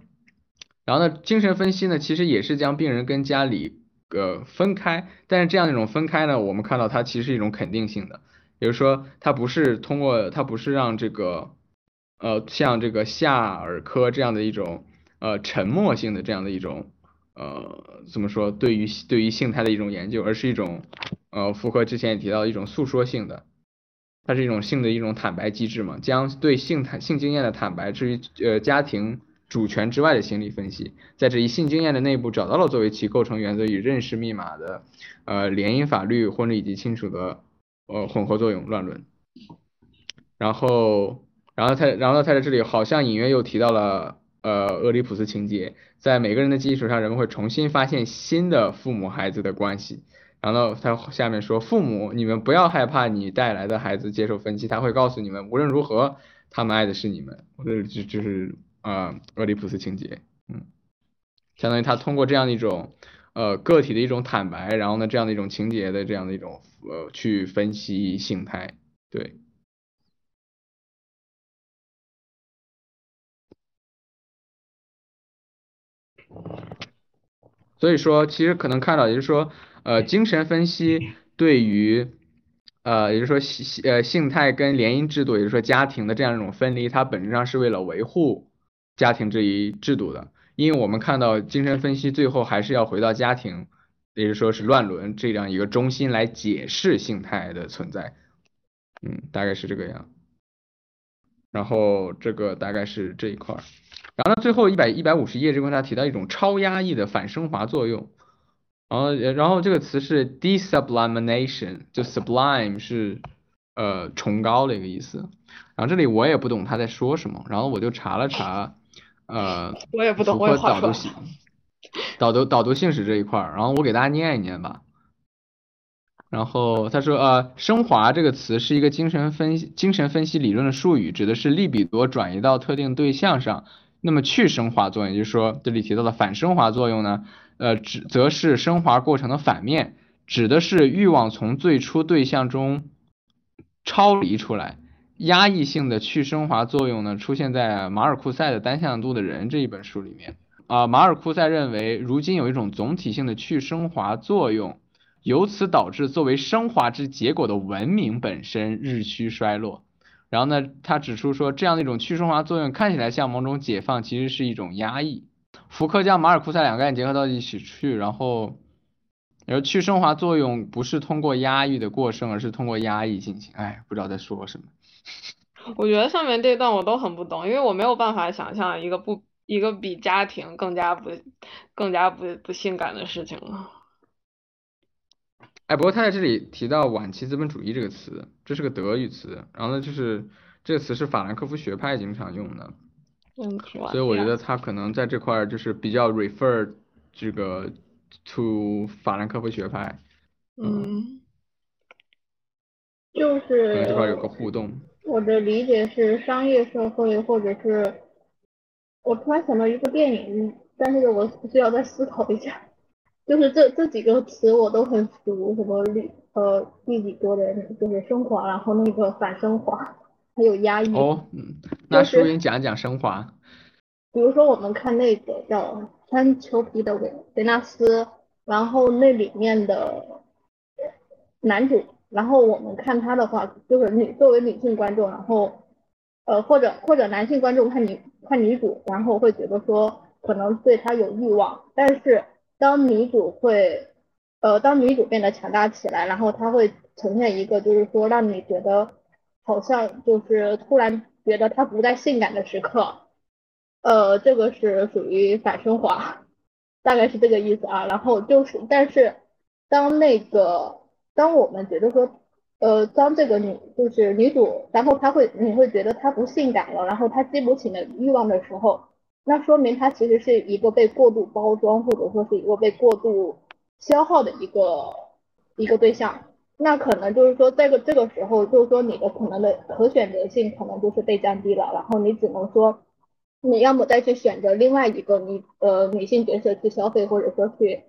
然后呢，精神分析呢，其实也是将病人跟家里呃分开。但是这样一种分开呢，我们看到它其实是一种肯定性的，也就是说，它不是通过，它不是让这个呃像这个夏尔科这样的一种呃沉默性的这样的一种呃怎么说对于对于性态的一种研究，而是一种呃符合之前也提到的一种诉说性的。它是一种性的一种坦白机制嘛，将对性坦性经验的坦白置于呃家庭主权之外的心理分析，在这一性经验的内部找到了作为其构成原则与认识密码的呃联姻法律婚礼以及亲属的呃混合作用乱伦，然后然后他然后他在这里好像隐约又提到了呃俄狄浦斯情节，在每个人的基础上，人们会重新发现新的父母孩子的关系。然后他下面说，父母，你们不要害怕你带来的孩子接受分析，他会告诉你们，无论如何，他们爱的是你们，这就就是啊，俄狄浦斯情节，嗯，相当于他通过这样的一种呃个体的一种坦白，然后呢这样的一种情节的这样的一种呃去分析性态，对。所以说，其实可能看到，也就是说。呃，精神分析对于呃，也就是说性呃性态跟联姻制度，也就是说家庭的这样一种分离，它本质上是为了维护家庭这一制度的。因为我们看到精神分析最后还是要回到家庭，也就是说是乱伦这样一个中心来解释性态的存在。嗯，大概是这个样。然后这个大概是这一块儿。然后呢，最后一百一百五十页这块他提到一种超压抑的反升华作用。然后，然后这个词是 desublimation，就 sublime 是呃崇高的一个意思。然后这里我也不懂他在说什么，然后我就查了查，呃，我也不懂，我也导读性，导读导读性史这一块儿，然后我给大家念一念吧。然后他说，呃，升华这个词是一个精神分析精神分析理论的术语，指的是利比多转移到特定对象上。那么去升华作用，也就是说这里提到的反升华作用呢？呃，指则是升华过程的反面，指的是欲望从最初对象中超离出来。压抑性的去升华作用呢，出现在马尔库塞的《单向度的人》这一本书里面。啊，马尔库塞认为，如今有一种总体性的去升华作用，由此导致作为升华之结果的文明本身日趋衰落。然后呢，他指出说，这样的一种去升华作用看起来像某种解放，其实是一种压抑。福克将马尔库塞两个概念结合到一起去，然后，然后去升华作用不是通过压抑的过剩，而是通过压抑进行。哎，不知道在说什么。我觉得上面这段我都很不懂，因为我没有办法想象一个不一个比家庭更加不更加不不性感的事情了。哎，不过他在这里提到晚期资本主义这个词，这是个德语词，然后呢，就是这个词是法兰克福学派经常用的。嗯，所以我觉得他可能在这块儿就是比较 refer 这个 to 法兰克福学派，嗯，就可能这块有个互动。我的理解是商业社会，或者是我突然想到一部电影，但是我需要再思考一下。就是这这几个词我都很熟，什么利呃第几多的，就是升华，然后那个反升华，还有压抑。哦，嗯，那就是淑英讲一讲升华。比如说我们看那个叫《穿裘皮的维维纳斯》，然后那里面的男主，然后我们看他的话，就是女作为女性观众，然后呃或者或者男性观众看女看女主，然后会觉得说可能对他有欲望，但是当女主会呃当女主变得强大起来，然后她会呈现一个就是说让你觉得好像就是突然觉得她不再性感的时刻。呃，这个是属于反升华，大概是这个意思啊。然后就是，但是当那个当我们觉得说，呃，当这个女就是女主，然后她会你会觉得她不性感了，然后她激不起的欲望的时候，那说明她其实是一个被过度包装或者说是一个被过度消耗的一个一个对象。那可能就是说，这个这个时候，就是说你的可能的可选择性可能就是被降低了，然后你只能说。你要么再去选择另外一个女呃女性角色去消费，或者说去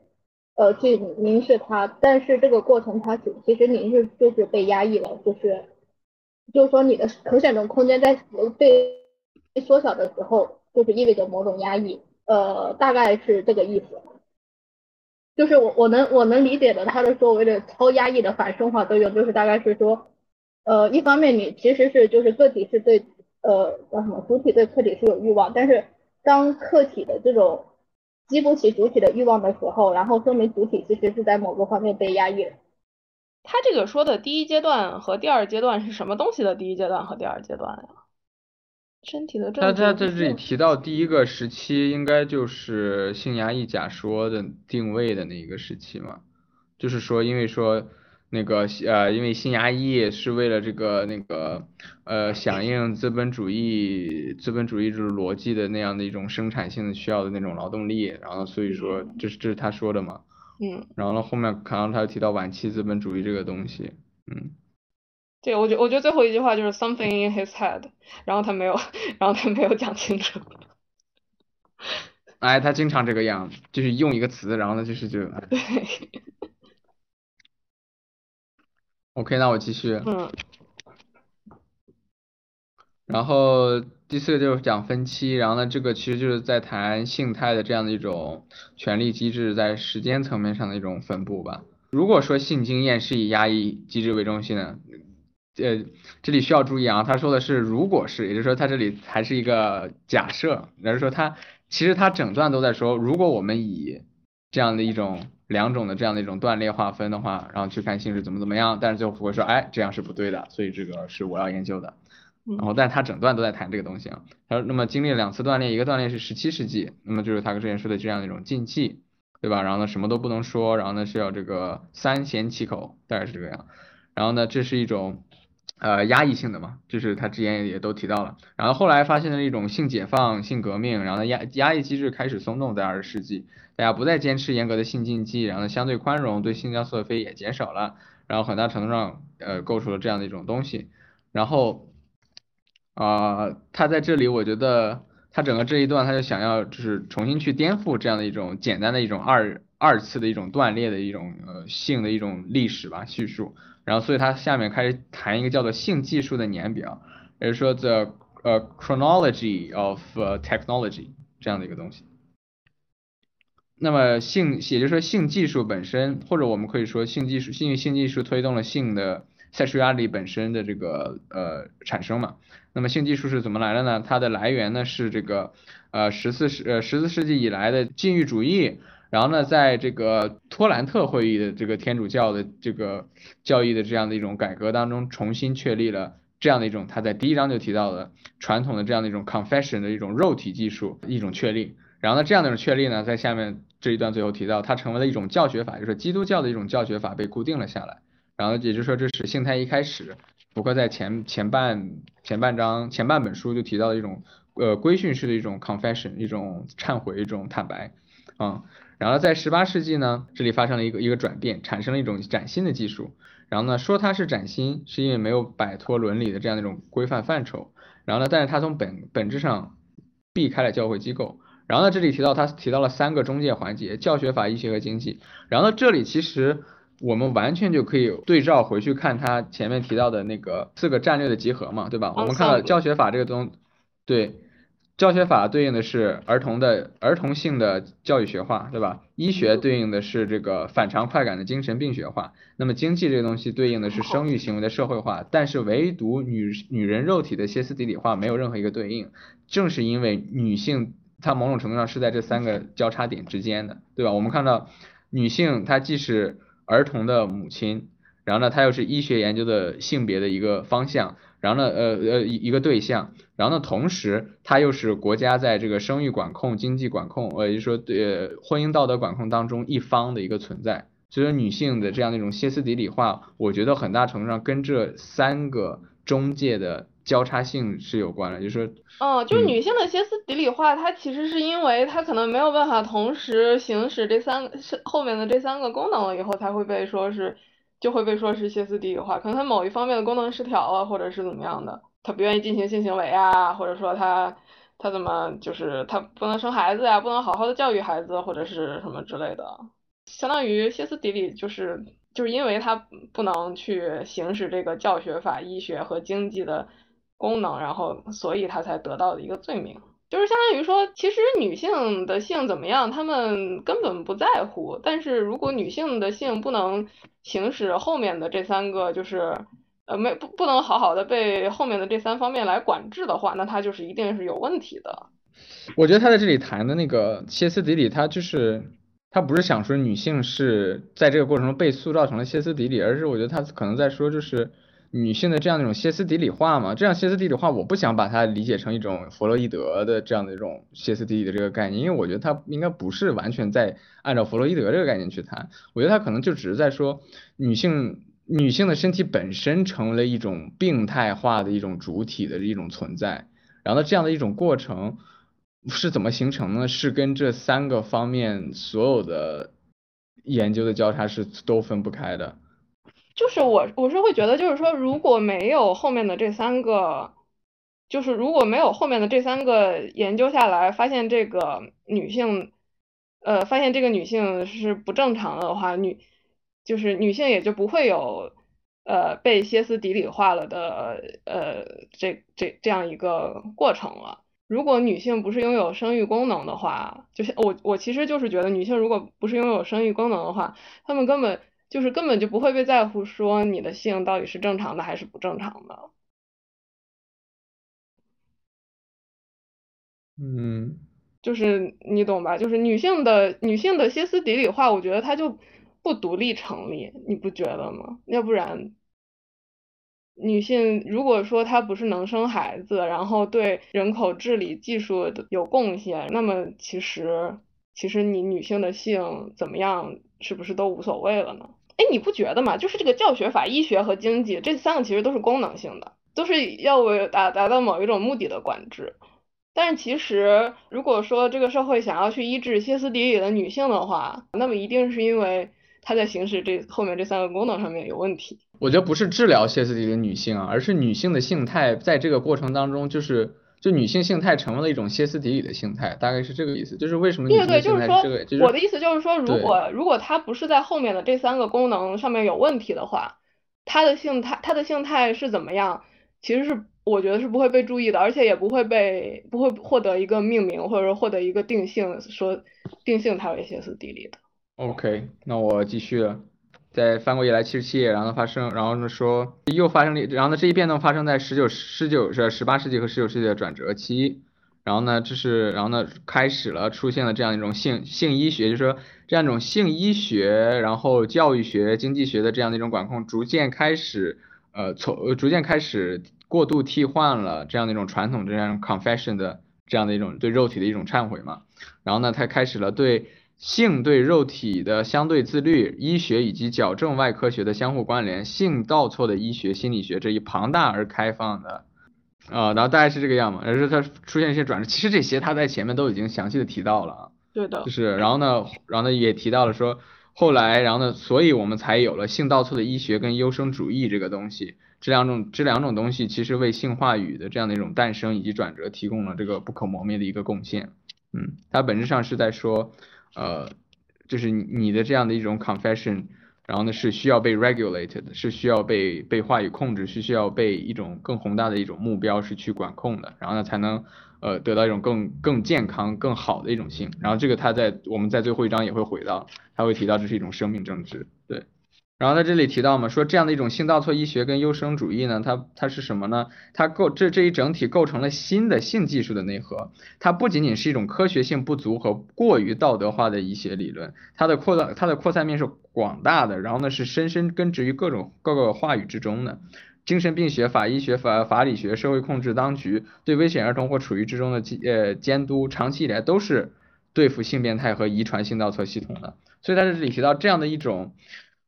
呃去凝视她，但是这个过程它其其实凝视就是被压抑了，就是就是说你的可选择空间在被被缩小的时候，就是意味着某种压抑，呃大概是这个意思。就是我我能我能理解的，他的所谓的超压抑的反生化作用，就是大概是说，呃一方面你其实是就是个体是对。呃，叫什么？主体对客体是有欲望，但是当客体的这种激不起主体的欲望的时候，然后说明主体其实是在某个方面被压抑了。他这个说的第一阶段和第二阶段是什么东西的第一阶段和第二阶段呀？身体的他政治他在这里提到第一个时期，应该就是性压抑假说的定位的那一个时期嘛，就是说，因为说那个呃，因为性压抑是为了这个那个呃响应资本主义资本主义就是逻辑的那样的一种生产性的需要的那种劳动力，然后所以说这是这是他说的嘛，嗯，然后呢后面可能他又提到晚期资本主义这个东西，嗯，对，我觉我觉得最后一句话就是 something in his head，然后他没有，然后他没有讲清楚。哎，他经常这个样，就是用一个词，然后呢就是就哎对，OK，那我继续。嗯然后第四个就是讲分期，然后呢，这个其实就是在谈性态的这样的一种权力机制在时间层面上的一种分布吧。如果说性经验是以压抑机制为中心的，呃，这里需要注意啊，他说的是如果是，也就是说他这里还是一个假设，也就是说他其实他整段都在说，如果我们以这样的一种两种的这样的一种断裂划分的话，然后去看性质怎么怎么样，但是最后不会说，哎，这样是不对的，所以这个是我要研究的。然后，但他整段都在谈这个东西啊。他说，那么经历了两次断裂，一个断裂是十七世纪，那么就是他之前说的这样的一种禁忌，对吧？然后呢，什么都不能说，然后呢是要这个三缄其口，大概是这个样。然后呢，这是一种呃压抑性的嘛，就是他之前也都提到了。然后后来发现了一种性解放、性革命，然后压压抑机制开始松动，在二十世纪，大家不再坚持严格的性禁忌，然后相对宽容，对性交色非也减少了，然后很大程度上呃构出了这样的一种东西。然后啊、他在这里我觉得他整个这一段他就想要就是重新去颠覆这样的一种简单的一种二二次的一种断裂的一种呃性的一种历史吧叙述。然后所以他下面开始谈一个叫做性技术的年表，也就是说 the 呃 chronology of、technology 这样的一个东西。那么性，也就是说性技术本身，或者我们可以说性技术，性性技术推动了性的 sexuality 本身的这个呃产生嘛。那么性技术是怎么来的呢？它的来源呢是这个呃十四世呃十四世纪以来的禁欲主义，然后呢在这个托兰特会议的这个天主教的这个教义的这样的一种改革当中，重新确立了这样的一种他在第一章就提到的传统的这样的一种 confession 的一种肉体技术一种确立。然后呢，这样的一种确立呢，在下面这一段最后提到，它成为了一种教学法，就是基督教的一种教学法被固定了下来。然后也就是说，这是性态一开始，福柯在前前半前半章前半本书就提到的一种呃规训式的一种 confession，一种忏悔，一种坦白啊、然后在十八世纪呢，这里发生了一个一个转变，产生了一种崭新的技术。然后呢，说它是崭新，是因为没有摆脱伦理的这样的一种规范范畴。然后呢，但是它从本本质上避开了教会机构。然后呢，这里提到他提到了三个中介环节：教学法、医学和经济。然后呢，这里其实我们完全就可以对照回去看他前面提到的那个四个战略的集合嘛，对吧？我们看到教学法这个东，对。教学法对应的是儿童的儿童性的教育学化，对吧？医学对应的是这个反常快感的精神病学化。那么经济这个东西对应的是生育行为的社会化，但是唯独女女人肉体的歇斯底里化没有任何一个对应。正是因为女性，她某种程度上是在这三个交叉点之间的，对吧？我们看到女性她既是儿童的母亲，然后呢，她又是医学研究的性别的一个方向。然后呢，呃呃一一个对象，然后呢，同时它又是国家在这个生育管控、经济管控，呃，也就是说对婚姻道德管控当中一方的一个存在。所以说女性的这样的一种歇斯底里化，我觉得很大程度上跟这三个中介的交叉性是有关的，就是说，哦，就是女性的歇斯底里化，它其实是因为她可能没有办法同时行使这三个是后面的这三个功能了以后，才会被说是。就会被说是歇斯底里化，可能他某一方面的功能失调了，或者是怎么样的，他不愿意进行性行为啊，或者说他他怎么就是他不能生孩子呀，不能好好的教育孩子，或者是什么之类的，相当于歇斯底里就是就是因为他不能去行使这个教学法、医学和经济的功能，然后所以他才得到的一个罪名。就是相当于说，其实女性的性怎么样，他们根本不在乎。但是如果女性的性不能行使后面的这三个，就是呃没不不能好好的被后面的这三方面来管制的话，那他就是一定是有问题的。我觉得他在这里谈的那个歇斯底里，他就是他不是想说女性是在这个过程中被塑造成了歇斯底里，而是我觉得他可能在说就是。女性的这样一种歇斯底里化嘛，这样歇斯底里化，我不想把它理解成一种弗洛伊德的这样的一种歇斯底里的这个概念，因为我觉得它应该不是完全在按照弗洛伊德这个概念去谈，我觉得他可能就只是在说女性女性的身体本身成为了一种病态化的一种主体的一种存在，然后这样的一种过程是怎么形成呢？是跟这三个方面所有的研究的交叉是都分不开的。就是我我是会觉得，就是说如果没有后面的这三个，就是如果没有后面的这三个研究下来，发现这个女性，呃，发现这个女性是不正常的话，女就是女性也就不会有呃被歇斯底里化了的呃这这这样一个过程了。如果女性不是拥有生育功能的话，就像我我其实就是觉得女性如果不是拥有生育功能的话，她们根本。就是根本就不会被在乎，说你的性到底是正常的还是不正常的。嗯，就是你懂吧？就是女性的女性的歇斯底里化，我觉得她就不独立成立，你不觉得吗？要不然，女性如果说她不是能生孩子，然后对人口治理技术有贡献，那么其实其实你女性的性怎么样，是不是都无所谓了呢？哎，你不觉得吗？就是这个教学法、医学和经济这三个其实都是功能性的，都是要为达达到某一种目的的管制。但是其实，如果说这个社会想要去医治歇斯底里的女性的话，那么一定是因为她在行使这后面这三个功能上面有问题。我觉得不是治疗歇斯底里的女性啊，而是女性的性态在这个过程当中就是。就女性性态成为了一种歇斯底里的性态，大概是这个意思。就是为什么女性性态是这个？我的意思就是说，如果如果她不是在后面的这三个功能上面有问题的话，她的性态她的性态是怎么样？其实是我觉得是不会被注意的，而且也不会被不会获得一个命名或者说获得一个定性，说定性她为歇斯底里的。OK，那我继续。了，再翻过一来七十七页，然后发生，然后呢说又发生了，然后呢这一变动发生在十九、十九是十八世纪和十九世纪的转折期，然后呢这是，然后呢开始了出现了这样一种性性医学，就是说这样一种性医学，然后教育学、经济学的这样的一种管控，逐渐开始呃从逐渐开始过度替换了这样的一种传统这样 confession 的这样的一种对肉体的一种忏悔嘛，然后呢它开始了对。性对肉体的相对自律，医学以及矫正外科学的相互关联，性倒错的医学心理学这一庞大而开放的，啊，然后大概是这个样嘛，而是它出现一些转折，其实这些他在前面都已经详细的提到了啊，对的就，是然后呢，然后呢也提到了说，后来然后呢，所以我们才有了性倒错的医学跟优生主义这个东西，这两种这两种东西其实为性话语的这样的一种诞生以及转折提供了这个不可磨灭的一个贡献。嗯，它本质上是在说，呃，就是你你的这样的一种 confession，然后呢是需要被 regulated，是需要被被话语控制，是需要被一种更宏大的一种目标是去管控的，然后呢才能呃得到一种更更健康、更好的一种性。然后这个他在我们在最后一章也会回到，他会提到这是一种生命政治，对。然后在这里提到嘛，说这样的一种性倒错医学跟优生主义呢，它它是什么呢？它构这这一整体构成了新的性技术的内核。它不仅仅是一种科学性不足和过于道德化的医学理论，它的扩大它的扩散面是广大的，然后呢是深深根植于各种各个话语之中的。精神病学、法医学、法法理学、社会控制当局对危险儿童或处于之中的监呃监督，长期以来都是对付性变态和遗传性倒错系统的。所以在这里提到这样的一种。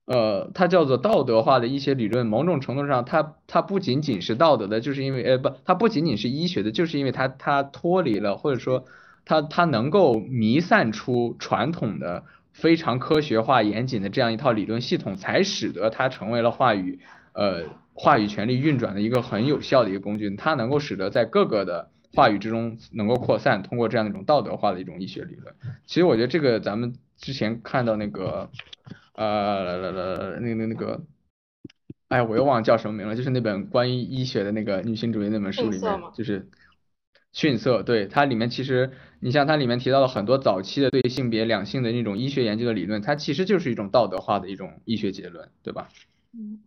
呃，它叫做道德化的医学理论，某种程度上，它它不仅仅是道德的，就是因为呃不，它不仅仅是医学的，就是因为它它脱离了，或者说它它能够弥散出传统的非常科学化严谨的这样一套理论系统，才使得它成为了话语呃话语权力运转的一个很有效的一个工具，它能够使得在各个的话语之中能够扩散，通过这样一种道德化的一种医学理论。其实我觉得这个咱们之前看到那个。呃，那个那个，哎，我又忘了叫什么名了，就是那本关于医学的那个女性主义那本书里面，就是逊色，对它里面其实，你像它里面提到了很多早期的对性别两性的那种医学研究的理论，它其实就是一种道德化的一种医学结论，对吧？嗯。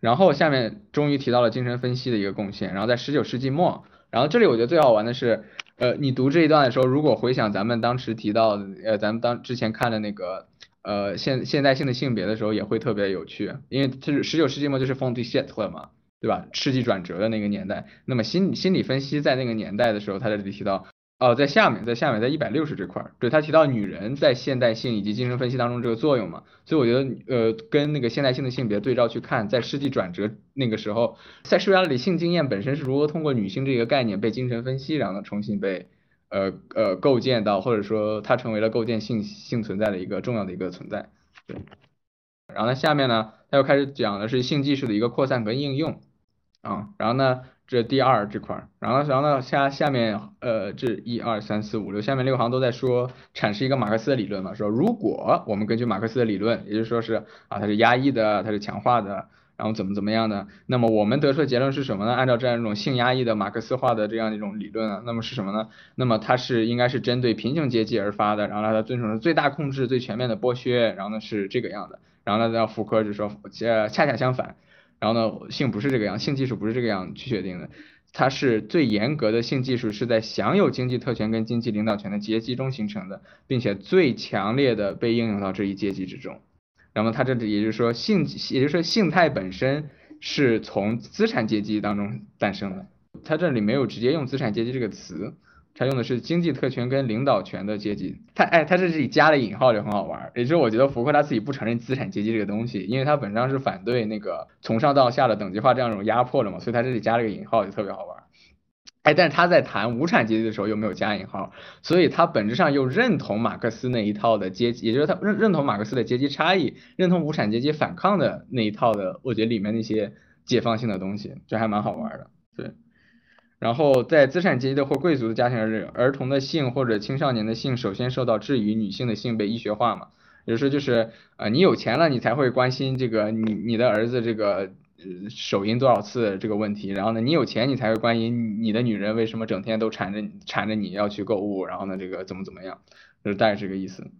然后下面终于提到了精神分析的一个贡献，然后在十九世纪末，然后这里我觉得最好玩的是，呃，你读这一段的时候，如果回想咱们当时提到，呃，咱们当之前看的那个。呃，现现代性的性别的时候也会特别有趣，因为就是十九世纪末就是 f o n t i s h e t 嘛，对吧？世纪转折的那个年代，那么心心理分析在那个年代的时候，他在这里提到，哦，在下面，在下面，在一百六十这块儿，对他提到女人在现代性以及精神分析当中这个作用嘛，所以我觉得，呃，跟那个现代性的性别对照去看，在世纪转折那个时候，在书雅里性经验本身是如何通过女性这个概念被精神分析，然后重新被。呃呃，构建到或者说它成为了构建性性存在的一个重要的一个存在，对。然后呢，下面呢，他又开始讲的是性技术的一个扩散跟应用啊。然后呢，这第二这块儿，然后然后呢下下面呃这一二三四五六下面六行都在说阐释一个马克思的理论嘛，说如果我们根据马克思的理论，也就是说是啊它是压抑的，它是强化的。然后怎么怎么样的？那么我们得出的结论是什么呢？按照这样一种性压抑的马克思化的这样一种理论啊，那么是什么呢？那么它是应该是针对贫穷阶级而发的，然后它遵守着最大控制、最全面的剥削，然后呢是这个样的。然后呢，让福柯就说，呃，恰恰相反。然后呢，性不是这个样，性技术不是这个样去决定的，它是最严格的性技术是在享有经济特权跟经济领导权的阶级中形成的，并且最强烈的被应用到这一阶级之中。那么它这里也就是说性，也就是说性态本身是从资产阶级当中诞生的。它这里没有直接用资产阶级这个词，它用的是经济特权跟领导权的阶级。它哎，它这里加了引号就很好玩。也就是我觉得福柯他自己不承认资产阶级这个东西，因为他本质上是反对那个从上到下的等级化这样一种压迫的嘛，所以他这里加了个引号就特别好玩。哎，但是他在谈无产阶级的时候又没有加引号，所以他本质上又认同马克思那一套的阶级，也就是他认认同马克思的阶级差异，认同无产阶级反抗的那一套的，我觉得里面那些解放性的东西，这还蛮好玩的，对。然后在资产阶级的或贵族的家庭儿儿童的性或者青少年的性首先受到质疑，女性的性被医学化嘛，有时候就是呃你有钱了，你才会关心这个你你的儿子这个。呃，手淫多少次这个问题，然后呢，你有钱你才会关心你的女人为什么整天都缠着缠着你要去购物，然后呢，这个怎么怎么样，就是大概这个意思。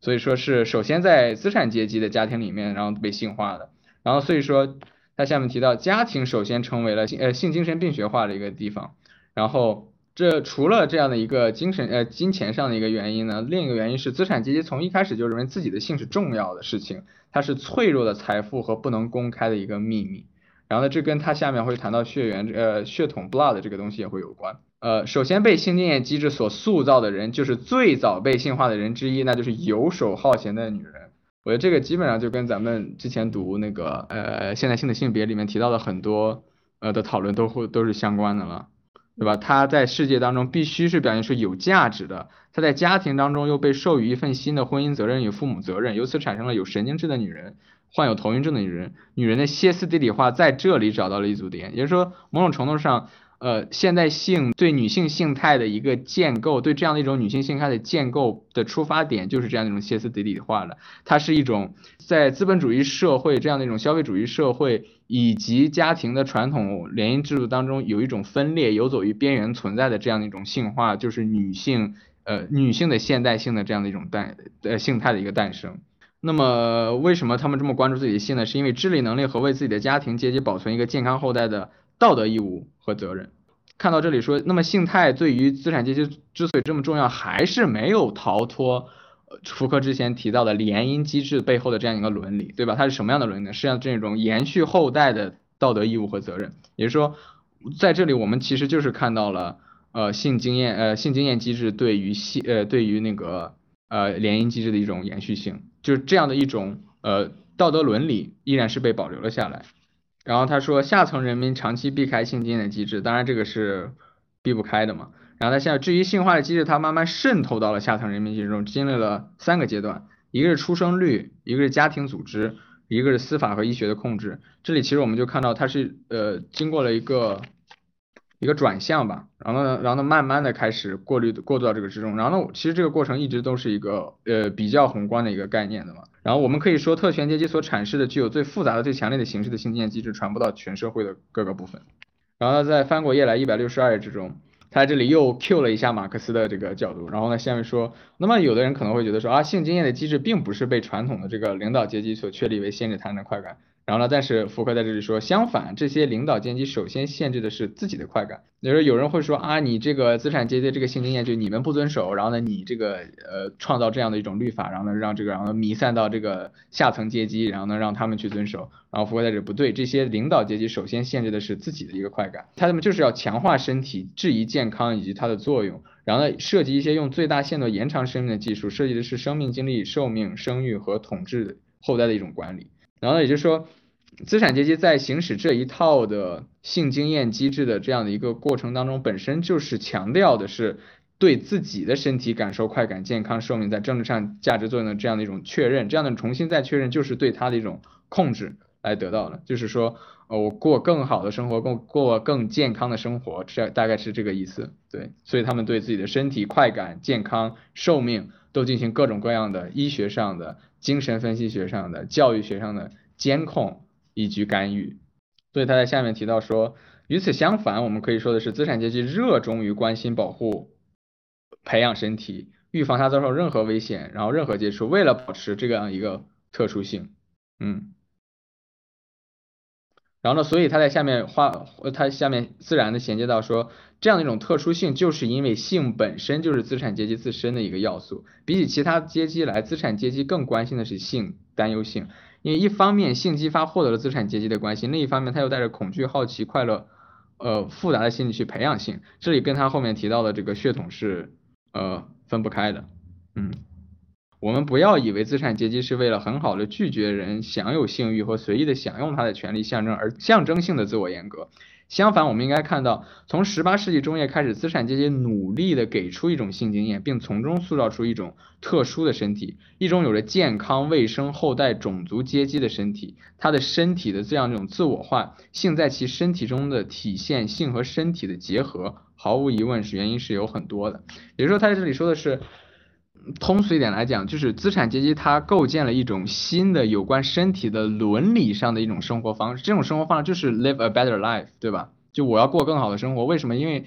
所以说是首先在资产阶级的家庭里面，然后被性化的，然后所以说他下面提到家庭首先成为了性呃性精神病学化的一个地方，然后这除了这样的一个精神呃金钱上的一个原因呢，另一个原因是资产阶级从一开始就认为自己的性是重要的事情。它是脆弱的财富和不能公开的一个秘密，然后呢，这跟他下面会谈到血缘呃血统 blood 这个东西也会有关。呃，首先被性经验机制所塑造的人，就是最早被性化的人之一，那就是游手好闲的女人。我觉得这个基本上就跟咱们之前读那个呃现代性的性别里面提到的很多呃的讨论都会都是相关的了。对吧？他在世界当中必须是表现出有价值的，他在家庭当中又被授予一份新的婚姻责任与父母责任，由此产生了有神经质的女人，患有头晕症的女人，女人的歇斯底里化在这里找到了一组点，也就是说，某种程度上。呃，现代性对女性性态的一个建构，对这样的一种女性性态的建构的出发点，就是这样一种歇斯底里化的。它是一种在资本主义社会这样的一种消费主义社会以及家庭的传统联姻制度当中，有一种分裂、游走于边缘存在的这样的一种性化，就是女性呃女性的现代性的这样的一种诞呃性态的一个诞生。那么为什么他们这么关注自己的性呢？是因为智力能力和为自己的家庭阶级保存一个健康后代的。道德义务和责任，看到这里说，那么性态对于资产阶级之所以这么重要，还是没有逃脱福柯之前提到的联姻机制背后的这样一个伦理，对吧？它是什么样的伦理呢？是像这种延续后代的道德义务和责任。也就是说，在这里我们其实就是看到了，呃，性经验，呃，性经验机制对于性，呃，对于那个，呃，联姻机制的一种延续性，就是这样的一种，呃，道德伦理依然是被保留了下来。然后他说，下层人民长期避开性经验的机制，当然这个是避不开的嘛。然后他现在至于性化的机制，它慢慢渗透到了下层人民群中，经历了三个阶段，一个是出生率，一个是家庭组织，一个是司法和医学的控制。这里其实我们就看到它是呃经过了一个一个转向吧，然后呢，然后呢慢慢的开始过滤过渡到这个之中。然后呢，其实这个过程一直都是一个呃比较宏观的一个概念的嘛。然后我们可以说，特权阶级所阐释的具有最复杂的、最强烈的形式的性经验机制，传播到全社会的各个部分。然后呢，在翻过页来一百六十二页之中，他这里又 Q 了一下马克思的这个角度。然后呢，下面说，那么有的人可能会觉得说啊，性经验的机制并不是被传统的这个领导阶级所确立为限制他的快感。然后呢？但是福柯在这里说，相反，这些领导阶级首先限制的是自己的快感。比如说，有人会说啊，你这个资产阶级这个性经验就你们不遵守，然后呢，你这个呃创造这样的一种律法，然后呢让这个然后弥散到这个下层阶级，然后呢让他们去遵守。然后福柯在这不对，这些领导阶级首先限制的是自己的一个快感，他们就是要强化身体，质疑健康以及它的作用，然后呢设计一些用最大限度延长生命的技术，设计的是生命经历、寿命、生育和统治后代的一种管理。然后，也就是说，资产阶级在行使这一套的性经验机制的这样的一个过程当中，本身就是强调的是对自己的身体感受快感、健康、寿命在政治上价值作用的这样的一种确认，这样的重新再确认，就是对他的一种控制来得到的。就是说，呃，我过更好的生活，过过更健康的生活，这大概是这个意思。对，所以他们对自己的身体快感、健康、寿命都进行各种各样的医学上的、精神分析学上的、教育学上的。监控以及干预，所以他在下面提到说，与此相反，我们可以说的是，资产阶级热衷于关心、保护、培养身体，预防它遭受任何危险，然后任何接触，为了保持这样一个特殊性，嗯，然后呢，所以他在下面画，他下面自然的衔接到说，这样的一种特殊性，就是因为性本身就是资产阶级自身的一个要素，比起其他阶级来，资产阶级更关心的是性担忧性。因为一方面性激发获得了资产阶级的关心，另一方面他又带着恐惧、好奇、快乐，呃复杂的心理去培养性，这里跟他后面提到的这个血统是呃分不开的，嗯，我们不要以为资产阶级是为了很好的拒绝人享有性欲和随意的享用他的权利象征而象征性的自我严格。相反，我们应该看到，从十八世纪中叶开始，资产阶级努力的给出一种性经验，并从中塑造出一种特殊的身体，一种有着健康、卫生、后代、种族、阶级的身体。他的身体的这样一种自我化，性在其身体中的体现，性和身体的结合，毫无疑问是原因是有很多的。也就是说，他在这里说的是。通俗一点来讲，就是资产阶级它构建了一种新的有关身体的伦理上的一种生活方式，这种生活方式就是 live a better life，对吧？就我要过更好的生活，为什么？因为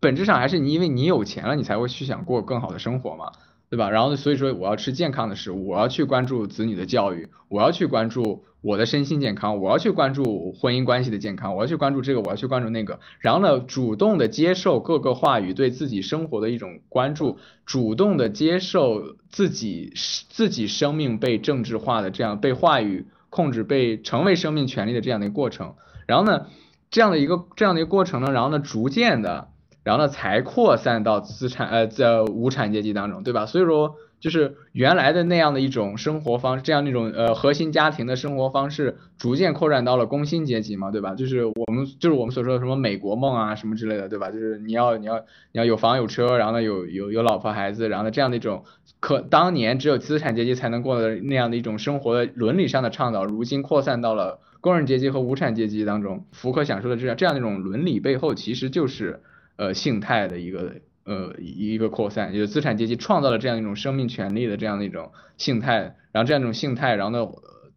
本质上还是你因为你有钱了，你才会去想过更好的生活嘛。对吧？然后所以说我要吃健康的食物，我要去关注子女的教育，我要去关注我的身心健康，我要去关注婚姻关系的健康，我要去关注这个，我要去关注那个。然后呢，主动的接受各个话语对自己生活的一种关注，主动的接受自己自己生命被政治化的这样被话语控制，被成为生命权利的这样的一个过程。然后呢，这样的一个这样的一个过程呢，然后呢，逐渐的。然后呢，才扩散到资产呃在无产阶级当中，对吧？所以说就是原来的那样的一种生活方式，这样一种呃核心家庭的生活方式，逐渐扩展到了工薪阶级嘛，对吧？就是我们就是我们所说的什么美国梦啊什么之类的，对吧？就是你要你要你要有房有车，然后呢有有有老婆孩子，然后呢这样的一种可当年只有资产阶级才能过的那样的一种生活的伦理上的倡导，如今扩散到了工人阶级和无产阶级当中。福柯想说的这样这样一种伦理背后，其实就是呃性态的一个。呃，一个扩散，就是资产阶级创造了这样一种生命权利的这样的一种性态，然后这样一种性态，然后呢，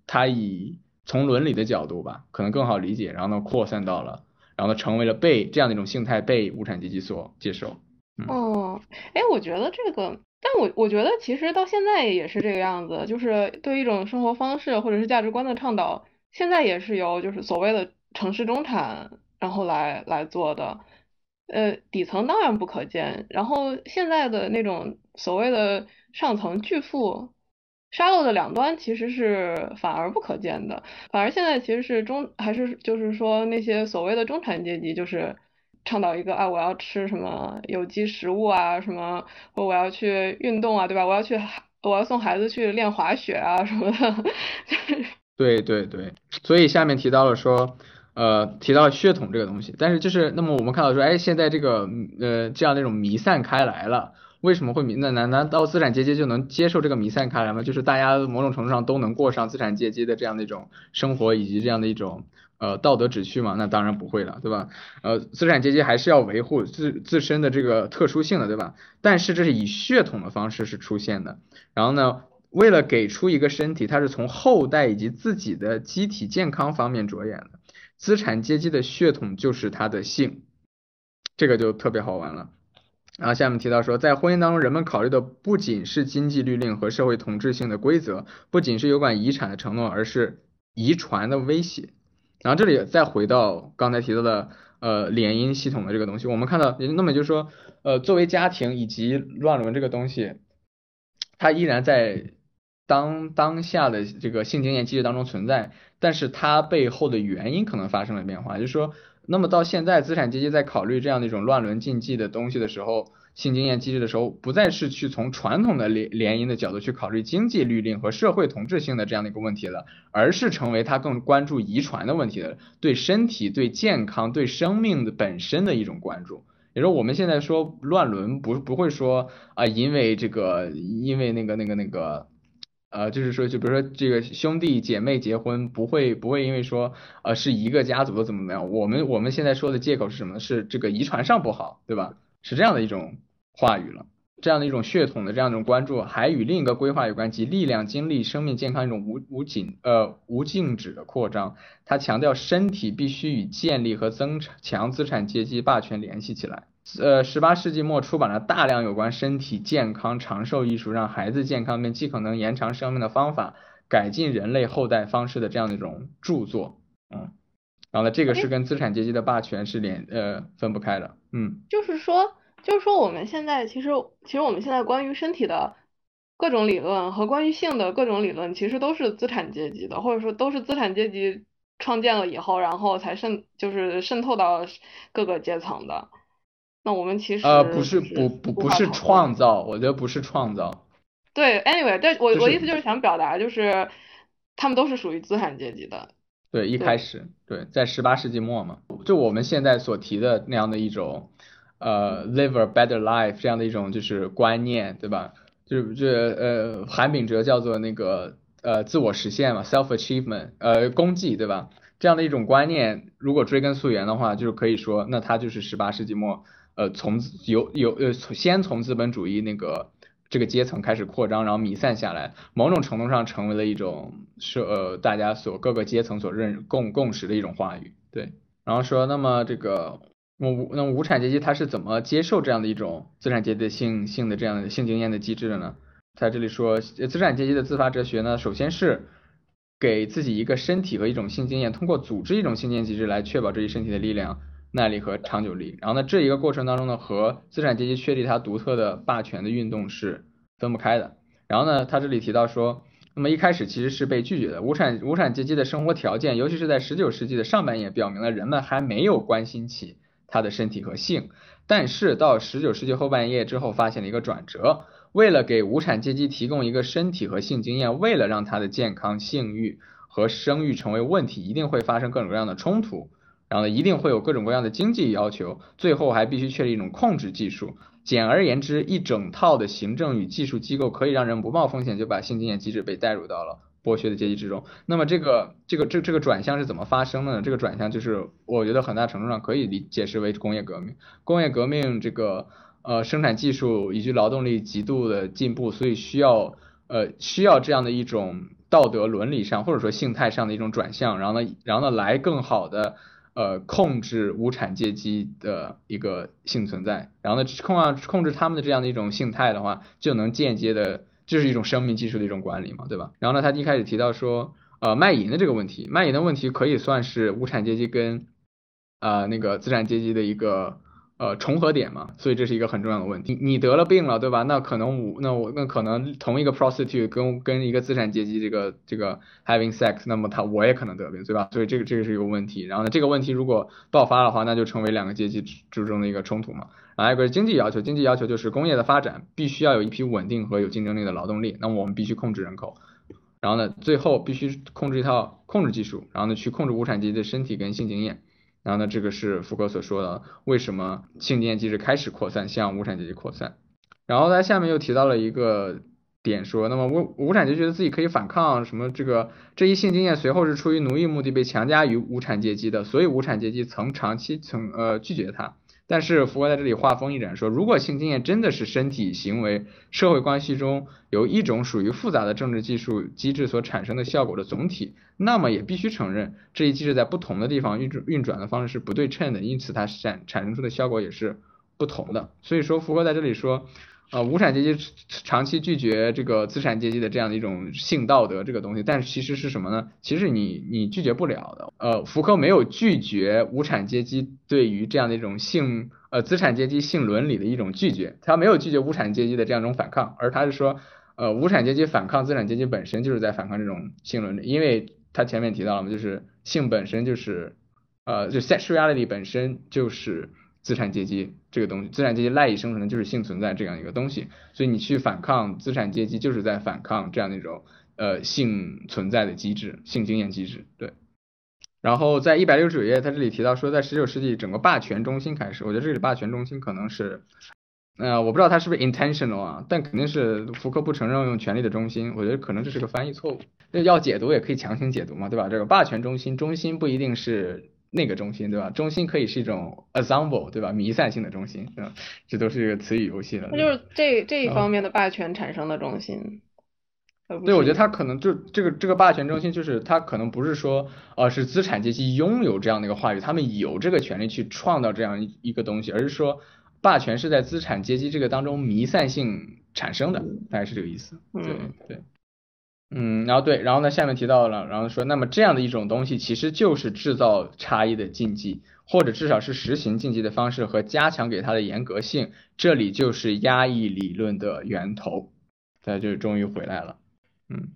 它以从伦理的角度吧，可能更好理解，然后呢扩散到了，然后呢成为了被这样的一种性态被无产阶级所接受。哦，哎，我觉得这个，但我我觉得其实到现在也是这个样子，就是对一种生活方式或者是价值观的倡导，现在也是由就是所谓的城市中产然后来来做的。呃，底层当然不可见，然后现在的那种所谓的上层巨富，沙漏的两端其实是反而不可见的，反而现在其实是中还是就是说那些所谓的中产阶级，就是倡导一个啊，我要吃什么有机食物啊，什么或我要去运动啊，对吧？我要去我要送孩子去练滑雪啊什么的。对对对，所以下面提到了说。呃，提到血统这个东西，但是就是那么我们看到说，哎，现在这个呃这样那种弥散开来了，为什么会弥？那难难道资产阶级就能接受这个弥散开来吗？就是大家某种程度上都能过上资产阶级的这样的一种生活，以及这样的一种呃道德秩序吗？那当然不会了，对吧？呃，资产阶级还是要维护自自身的这个特殊性的，对吧？但是这是以血统的方式是出现的，然后呢，为了给出一个身体，它是从后代以及自己的机体健康方面着眼的。资产阶级的血统就是他的姓，这个就特别好玩了。然后下面提到说，在婚姻当中，人们考虑的不仅是经济律令和社会统治性的规则，不仅是有关遗产的承诺，而是遗传的威胁。然后这里再回到刚才提到的呃联姻系统的这个东西，我们看到，那么就是说，呃，作为家庭以及乱伦这个东西，它依然在。当当下的这个性经验机制当中存在，但是它背后的原因可能发生了变化，就是说，那么到现在资产阶级在考虑这样的一种乱伦禁忌的东西的时候，性经验机制的时候，不再是去从传统的联联姻的角度去考虑经济律令和社会同质性的这样的一个问题了，而是成为他更关注遗传的问题的，对身体、对健康、对生命的本身的一种关注。也就是我们现在说乱伦，不不会说啊，因为这个，因为那个那个那个。呃，就是说，就比如说这个兄弟姐妹结婚，不会不会因为说，呃，是一个家族的怎么怎么样？我们我们现在说的借口是什么？是这个遗传上不好，对吧？是这样的一种话语了，这样的一种血统的这样一种关注，还与另一个规划有关，即力量、精力、生命健康一种无无尽呃无禁止的扩张。他强调身体必须与建立和增强资产阶级霸权联系起来。呃，十八世纪末出版了大量有关身体健康、长寿艺术，让孩子健康并尽可能延长生命的方法，改进人类后代方式的这样的一种著作，嗯，然后呢，这个是跟资产阶级的霸权是连呃分不开的，嗯，就是说，就是说我们现在其实其实我们现在关于身体的各种理论和关于性的各种理论，其实都是资产阶级的，或者说都是资产阶级创建了以后，然后才渗就是渗透到各个阶层的。那我们其实呃不是不不不是创造，我觉得不是创造。对，anyway，但我我意思就是想表达，就是他们都是属于资产阶级的。对，一开始对，在十八世纪末嘛，就我们现在所提的那样的一种呃 live a better life 这样的一种就是观念，对吧？就是这呃韩炳哲叫做那个呃自我实现嘛，self achievement，呃功绩，对吧？这样的一种观念，如果追根溯源的话，就是可以说，那它就是十八世纪末。呃，从有有呃，先从资本主义那个这个阶层开始扩张，然后弥散下来，某种程度上成为了一种是呃大家所各个阶层所认共共识的一种话语，对。然后说，那么这个无那无产阶级他是怎么接受这样的一种资产阶级的性性的这样的性经验的机制的呢？在这里说，资产阶级的自发哲学呢，首先是给自己一个身体和一种性经验，通过组织一种性经验机制来确保这一身体的力量。耐力和长久力，然后呢，这一个过程当中呢，和资产阶级确立它独特的霸权的运动是分不开的。然后呢，他这里提到说，那么一开始其实是被拒绝的。无产无产阶级的生活条件，尤其是在十九世纪的上半叶，表明了人们还没有关心起他的身体和性。但是到十九世纪后半叶之后，发现了一个转折。为了给无产阶级提供一个身体和性经验，为了让他的健康、性欲和生育成为问题，一定会发生各种各样的冲突。然后呢，一定会有各种各样的经济要求，最后还必须确立一种控制技术。简而言之，一整套的行政与技术机构可以让人不冒风险就把性经验机制被带入到了剥削的阶级之中。那么这个这个这这个转向是怎么发生的呢？这个转向就是我觉得很大程度上可以理解释为工业革命。工业革命这个呃生产技术以及劳动力极度的进步，所以需要呃需要这样的一种道德伦理上或者说性态上的一种转向，然后呢然后呢来更好的。呃，控制无产阶级的一个性存在，然后呢，控啊控制他们的这样的一种性态的话，就能间接的，这是一种生命技术的一种管理嘛，对吧？然后呢，他一开始提到说，呃，卖淫的这个问题，卖淫的问题可以算是无产阶级跟呃那个资产阶级的一个。呃，重合点嘛，所以这是一个很重要的问题。你得了病了，对吧？那可能我那我那可能同一个 prostitute 跟跟一个资产阶级这个这个 having sex，那么他我也可能得病，对吧？所以这个这个是一个问题。然后呢，这个问题如果爆发的话，那就成为两个阶级之中的一个冲突嘛。然后还有个经济要求，经济要求就是工业的发展必须要有一批稳定和有竞争力的劳动力。那么我们必须控制人口，然后呢，最后必须控制一套控制技术，然后呢去控制无产阶级的身体跟性经验。然后呢，这个是福柯所说的，为什么性经验机制开始扩散，向无产阶级扩散。然后他下面又提到了一个点，说，那么无无产阶级觉得自己可以反抗什么这个这一性经验随后是出于奴役目的被强加于无产阶级的，所以无产阶级曾长期曾呃拒绝他。但是福格在这里画风一转，说如果性经验真的是身体行为社会关系中有一种属于复杂的政治技术机制所产生的效果的总体，那么也必须承认这一机制在不同的地方运转运转的方式是不对称的，因此它产产生出的效果也是不同的。所以说福格在这里说。呃，无产阶级长期拒绝这个资产阶级的这样的一种性道德这个东西，但是其实是什么呢？其实你你拒绝不了的。呃，福柯没有拒绝无产阶级对于这样的一种性呃资产阶级性伦理的一种拒绝，他没有拒绝无产阶级的这样一种反抗，而他是说，呃，无产阶级反抗资产阶级本身就是在反抗这种性伦理，因为他前面提到了嘛，就是性本身就是呃就 sexuality 本身就是。资产阶级这个东西，资产阶级赖以生存的就是性存在这样一个东西，所以你去反抗资产阶级，就是在反抗这样的一种呃性存在的机制，性经验机制。对。然后在一百六十九页，他这里提到说，在十九世纪整个霸权中心开始，我觉得这里霸权中心可能是，呃，我不知道他是不是 intentional 啊，但肯定是福柯不承认用权力的中心，我觉得可能这是个翻译错误。那要解读也可以强行解读嘛，对吧？这个霸权中心，中心不一定是。那个中心对吧？中心可以是一种 ensemble 对吧？弥散性的中心，嗯，这都是一个词语游戏了。那就是这这一方面的霸权产生的中心。对，我觉得他可能就这个这个霸权中心，就是他可能不是说，呃，是资产阶级拥有这样的一个话语，他们有这个权利去创造这样一一个东西，而是说霸权是在资产阶级这个当中弥散性产生的，大概是这个意思。对对。嗯，然后对，然后呢，下面提到了，然后说，那么这样的一种东西，其实就是制造差异的禁忌，或者至少是实行禁忌的方式和加强给它的严格性，这里就是压抑理论的源头。大家就终于回来了，嗯，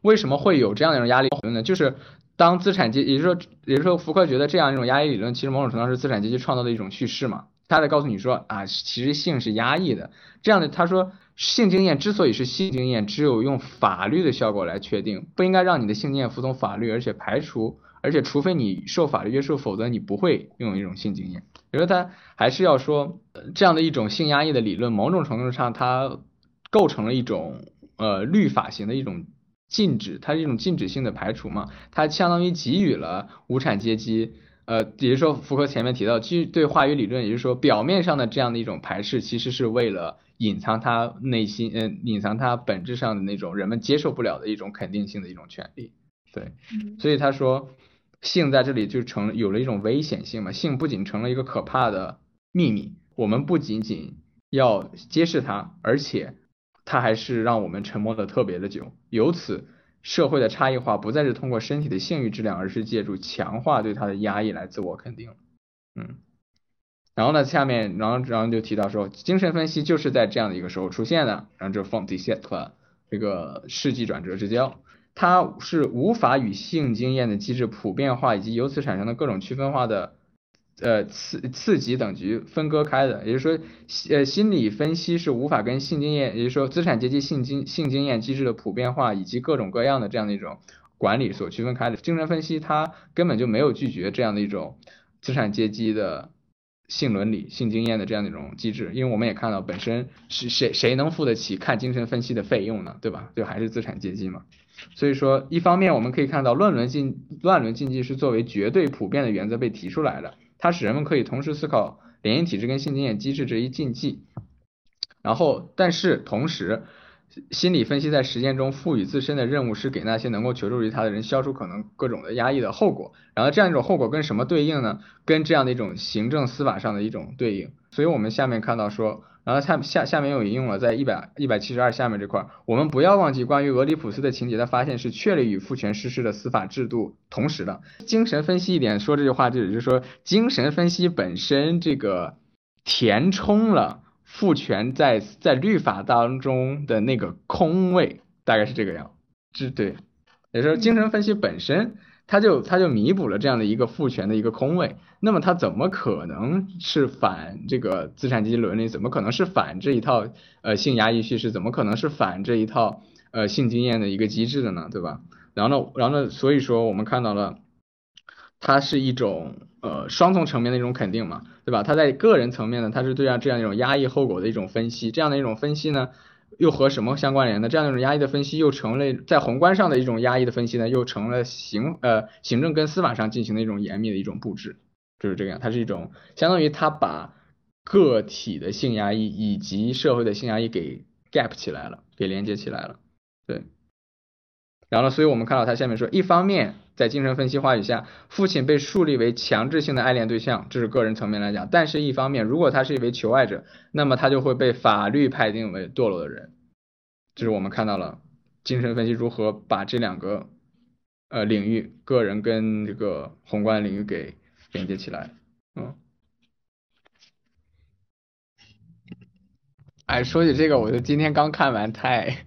为什么会有这样的一种压力理论呢？就是当资产阶级，也就是说，也就是说，福柯觉得这样一种压抑理论，其实某种程度上是资产阶级创造的一种叙事嘛，他在告诉你说啊，其实性是压抑的，这样的，他说。性经验之所以是性经验，只有用法律的效果来确定，不应该让你的性经验服从法律，而且排除，而且除非你受法律约束，否则你不会拥有一种性经验。比如说他还是要说，这样的一种性压抑的理论，某种程度上它构成了一种呃律法型的一种禁止，它是一种禁止性的排除嘛，它相当于给予了无产阶级，呃，也就是说符合前面提到基于对话语理论，也就是说表面上的这样的一种排斥，其实是为了。隐藏他内心，嗯，隐藏他本质上的那种人们接受不了的一种肯定性的一种权利，对，所以他说性在这里就成有了一种危险性嘛，性不仅成了一个可怕的秘密，我们不仅仅要揭示它，而且它还是让我们沉默的特别的久，由此社会的差异化不再是通过身体的性欲质量，而是借助强化对它的压抑来自我肯定，嗯。然后呢，下面，然后，然后就提到说，精神分析就是在这样的一个时候出现的，然后就 from the set 这个世纪转折之交，它是无法与性经验的机制普遍化以及由此产生的各种区分化的呃次次级等级分割开的，也就是说，呃心理分析是无法跟性经验，也就是说资产阶级性经性经验机制的普遍化以及各种各样的这样的一种管理所区分开的。精神分析它根本就没有拒绝这样的一种资产阶级的性伦理、性经验的这样的一种机制，因为我们也看到本身是谁谁能付得起看精神分析的费用呢？对吧？就还是资产阶级嘛。所以说，一方面我们可以看到乱伦禁乱伦禁忌是作为绝对普遍的原则被提出来的，它使人们可以同时思考联姻体制跟性经验机制这一禁忌。然后，但是同时，心理分析在实践中赋予自身的任务是给那些能够求助于他的人消除可能各种的压抑的后果。然后这样一种后果跟什么对应呢？跟这样的一种行政司法上的一种对应。所以我们下面看到说。然后下下下面又引用了在一百一百七十二下面这块，我们不要忘记关于俄狄浦斯的情节的发现是确立与父权实施的司法制度同时的。精神分析一点说这句话，就也就是说精神分析本身这个填充了父权在在律法当中的那个空位，大概是这个样，这对，也就是说精神分析本身。他就他就弥补了这样的一个父权的一个空位，那么他怎么可能是反这个资产阶级伦理？怎么可能是反这一套呃性压抑叙事？怎么可能是反这一套呃性经验的一个机制的呢？对吧？然后呢，然后呢，所以说我们看到了，它是一种呃双重层面的一种肯定嘛，对吧？它在个人层面呢，它是对这样这样一种压抑后果的一种分析，这样的一种分析呢。又和什么相关联呢？这样一种压抑的分析又成了在宏观上的一种压抑的分析呢，又成了行呃行政跟司法上进行的一种严密的一种布置，就是这个样。它是一种相当于它把个体的性压抑以及社会的性压抑给 gap 起来了，给连接起来了。对。然后呢，所以我们看到他下面说，一方面。在精神分析话语下，父亲被树立为强制性的爱恋对象，这是个人层面来讲。但是，一方面，如果他是一位求爱者，那么他就会被法律判定为堕落的人。这是我们看到了精神分析如何把这两个呃领域，个人跟这个宏观领域给连接起来。嗯。哎，说起这个，我就今天刚看完太。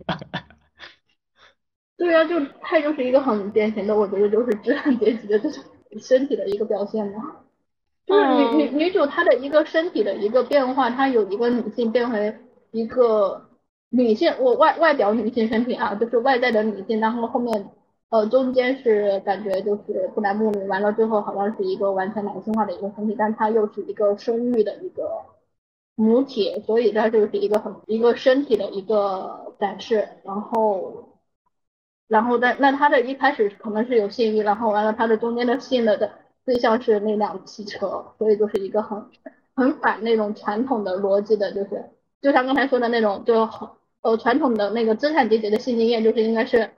对啊，就他就是一个很典型的，我觉得就是资产阶级的这种 身体的一个表现嘛。就是女女女主她的一个身体的一个变化，她有一个女性变回一个女性，我外外表女性身体啊，就是外在的女性，然后后面呃中间是感觉就是不男不女，完了最后好像是一个完全男性化的一个身体，但她又是一个生育的一个母体，所以它就是一个很一个身体的一个展示，然后。然后，但那他的一开始可能是有性欲，然后完了他的中间的性的的对象是那辆汽车，所以就是一个很很反那种传统的逻辑的，就是就像刚才说的那种，就很呃传统的那个资产阶级的性经验，就是应该是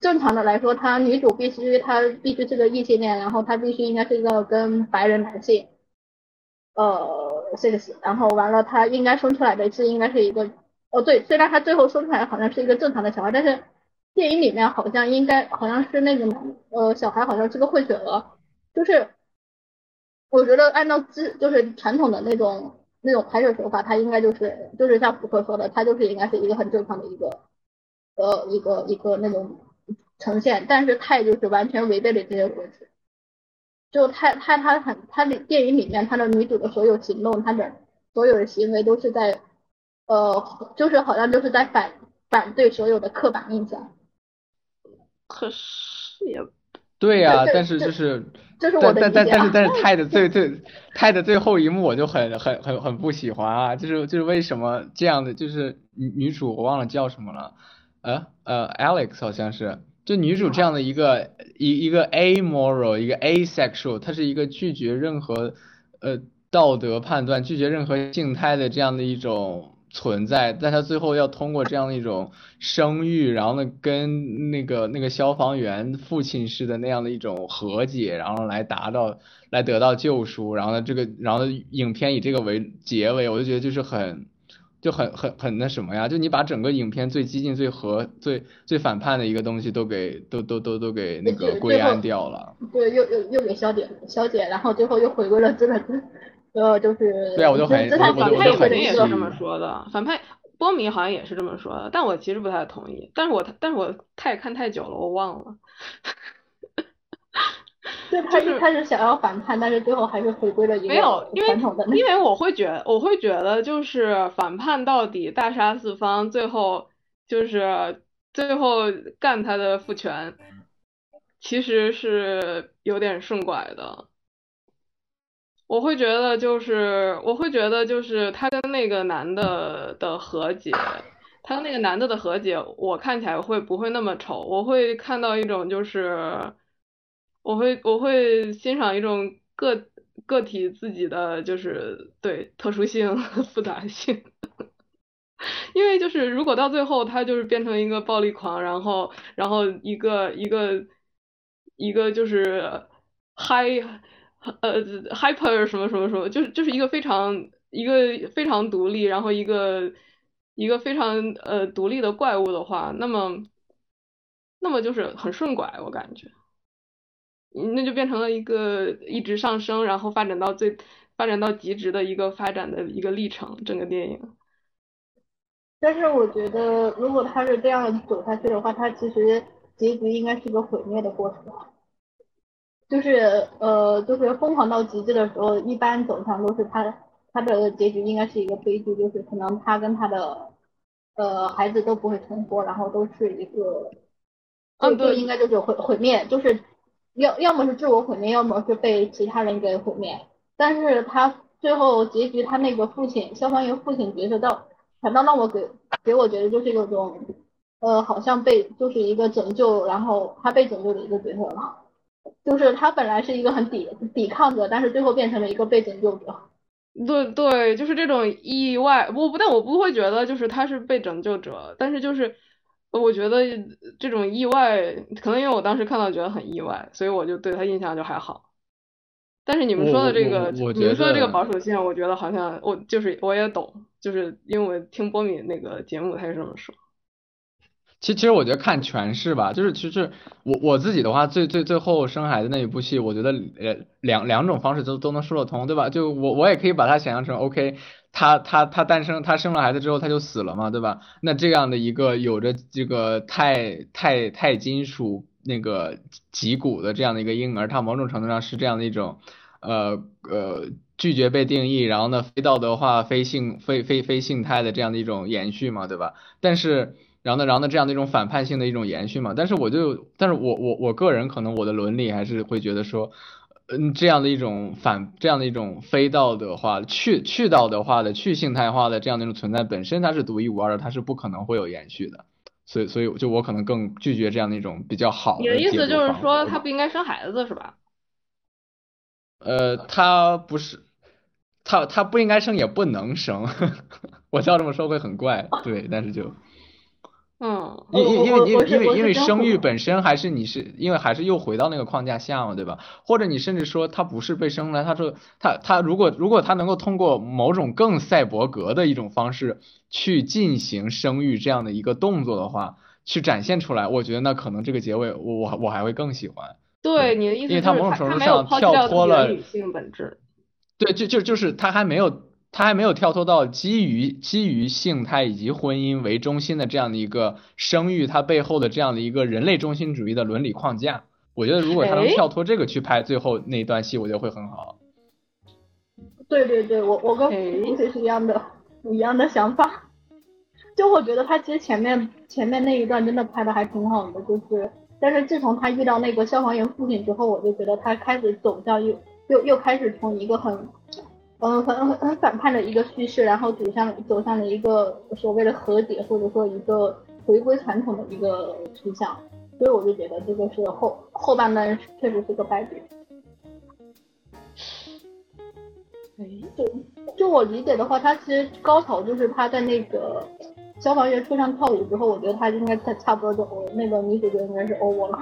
正常的来说，他女主必须她必须是个异性恋，然后她必须应该是一个跟白人男性呃 sex，然后完了她应该生出来的是应该是一个哦对，虽然她最后生出来好像是一个正常的小孩，但是。电影里面好像应该好像是那个呃小孩好像是个混血儿，就是我觉得按照之就是传统的那种那种拍摄手法，他应该就是就是像福克说的，他就是应该是一个很正常的一个呃一个一个那种呈现，但是泰就是完全违背了这些逻辑，就他他他很他的电影里面他的女主的所有行动，他的所有的行为都是在呃就是好像就是在反反对所有的刻板印象。可是也对呀，但是就是，但但但但是但是泰的最最泰的最后一幕我就很很很很不喜欢啊，就是就是为什么这样的就是女女主我忘了叫什么了，呃呃 Alex 好像是，就女主这样的一个一一个 amoral 一个 asexual，她是一个拒绝任何呃道德判断，拒绝任何静态的这样的一种。存在，但他最后要通过这样的一种生育，然后呢，跟那个那个消防员父亲似的那样的一种和解，然后来达到来得到救赎，然后呢，这个然后影片以这个为结尾，我就觉得就是很就很很很那什么呀，就你把整个影片最激进、最和最最反叛的一个东西都给都都都都给那个归案掉了，对，又又又给消解消解，然后最后又回归了资本呃，就是对啊，我就很，我反派肯定也是这么说的，反派波米好像也是这么说的，但我其实不太同意，但是我但是我太看太久了，我忘了。就他一开始想要反叛，但是最后还是回归了一没有，因为个传统的那因为我会觉我会觉得就是反叛到底，大杀四方，最后就是最后干他的父权，其实是有点顺拐的。我会觉得就是我会觉得就是他跟那个男的的和解，他跟那个男的的和解，我看起来会不会那么丑？我会看到一种就是。我会我会欣赏一种个个体自己的就是对特殊性和复杂性，因为就是如果到最后他就是变成一个暴力狂，然后然后一个一个一个就是嗨呃 hyper 什么什么什么，就是就是一个非常一个非常独立，然后一个一个非常呃独立的怪物的话，那么那么就是很顺拐，我感觉。那就变成了一个一直上升，然后发展到最发展到极致的一个发展的一个历程，整个电影。但是我觉得，如果他是这样走下去的话，他其实结局应该是个毁灭的过程。就是呃，就是疯狂到极致的时候，一般走向都是他他的结局应该是一个悲剧，就是可能他跟他的呃孩子都不会存活，然后都是一个，嗯，对，应该就是毁毁灭，就是。要要么是自我毁灭，要么是被其他人给毁灭。但是他最后结局，他那个父亲消防员父亲角色到，反倒让我给给我觉得就是有种，呃，好像被就是一个拯救，然后他被拯救的一个角色了。就是他本来是一个很抵抵抗者，但是最后变成了一个被拯救者。对对，就是这种意外，我不，但我不会觉得就是他是被拯救者，但是就是。我觉得这种意外，可能因为我当时看到觉得很意外，所以我就对他印象就还好。但是你们说的这个，你们说的这个保守性，我觉得好像我就是我也懂，就是因为我听波米那个节目，他是这么说。其其实我觉得看诠释吧，就是其实我我自己的话，最最最后生孩子那一部戏，我觉得呃两两种方式都都能说得通，对吧？就我我也可以把它想象成 OK。他他他诞生，他生了孩子之后他就死了嘛，对吧？那这样的一个有着这个钛钛钛金属那个脊骨的这样的一个婴儿，他某种程度上是这样的一种呃呃拒绝被定义，然后呢非道德化、非性非非非性态的这样的一种延续嘛，对吧？但是然后呢然后呢这样的一种反叛性的一种延续嘛，但是我就但是我我我个人可能我的伦理还是会觉得说。嗯，这样的一种反，这样的一种非道德化、去去道德化的、去性态化的这样的一种存在本身，它是独一无二的，它是不可能会有延续的。所以，所以就我可能更拒绝这样的一种比较好的。你的意思就是说，他不应该生孩子是吧？呃，他不是，他他不应该生，也不能生。我知道这么说会很怪，对，但是就。嗯，因因因为因为因为因为生育本身还是你是因为还是又回到那个框架下嘛，对吧？或者你甚至说他不是被生出来，他说他他如果如果他能够通过某种更赛博格的一种方式去进行生育这样的一个动作的话，去展现出来，我觉得那可能这个结尾我我我还会更喜欢。对你的意思，因为他某种程度上跳脱了女性本质。对，就就就是他还没有。他还没有跳脱到基于基于性态以及婚姻为中心的这样的一个生育，它背后的这样的一个人类中心主义的伦理框架。我觉得如果他能跳脱这个去拍最后那一段戏，我觉得会很好。对对对，我我跟吴姐是一样的，一样的想法。就我觉得他其实前面前面那一段真的拍的还挺好的，就是但是自从他遇到那个消防员父亲之后，我就觉得他开始走向又又又开始从一个很。嗯，很很很反叛的一个叙事，然后走向走向了一个所谓的和解，或者说一个回归传统的一个趋向，所以我就觉得这个是后后半段确实是个败笔。就就我理解的话，他其实高潮就是他在那个消防员车上跳舞之后，我觉得他应该差差不多就那个女主角应该是 over 了。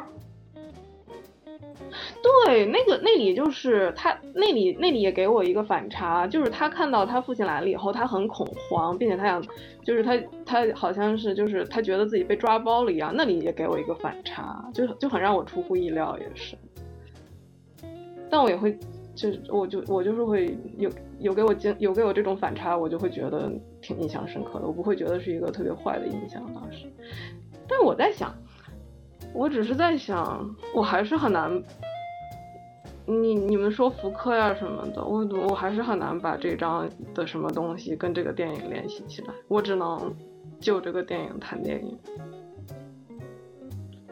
对，那个那里就是他那里那里也给我一个反差，就是他看到他父亲来了以后，他很恐慌，并且他想，就是他他好像是就是他觉得自己被抓包了一样，那里也给我一个反差，就就很让我出乎意料，也是。但我也会，就是我就我就是会有有给我经有给我这种反差，我就会觉得挺印象深刻的，我不会觉得是一个特别坏的印象当时。但我在想，我只是在想，我还是很难。你你们说福柯呀什么的，我我还是很难把这张的什么东西跟这个电影联系起来，我只能就这个电影谈电影。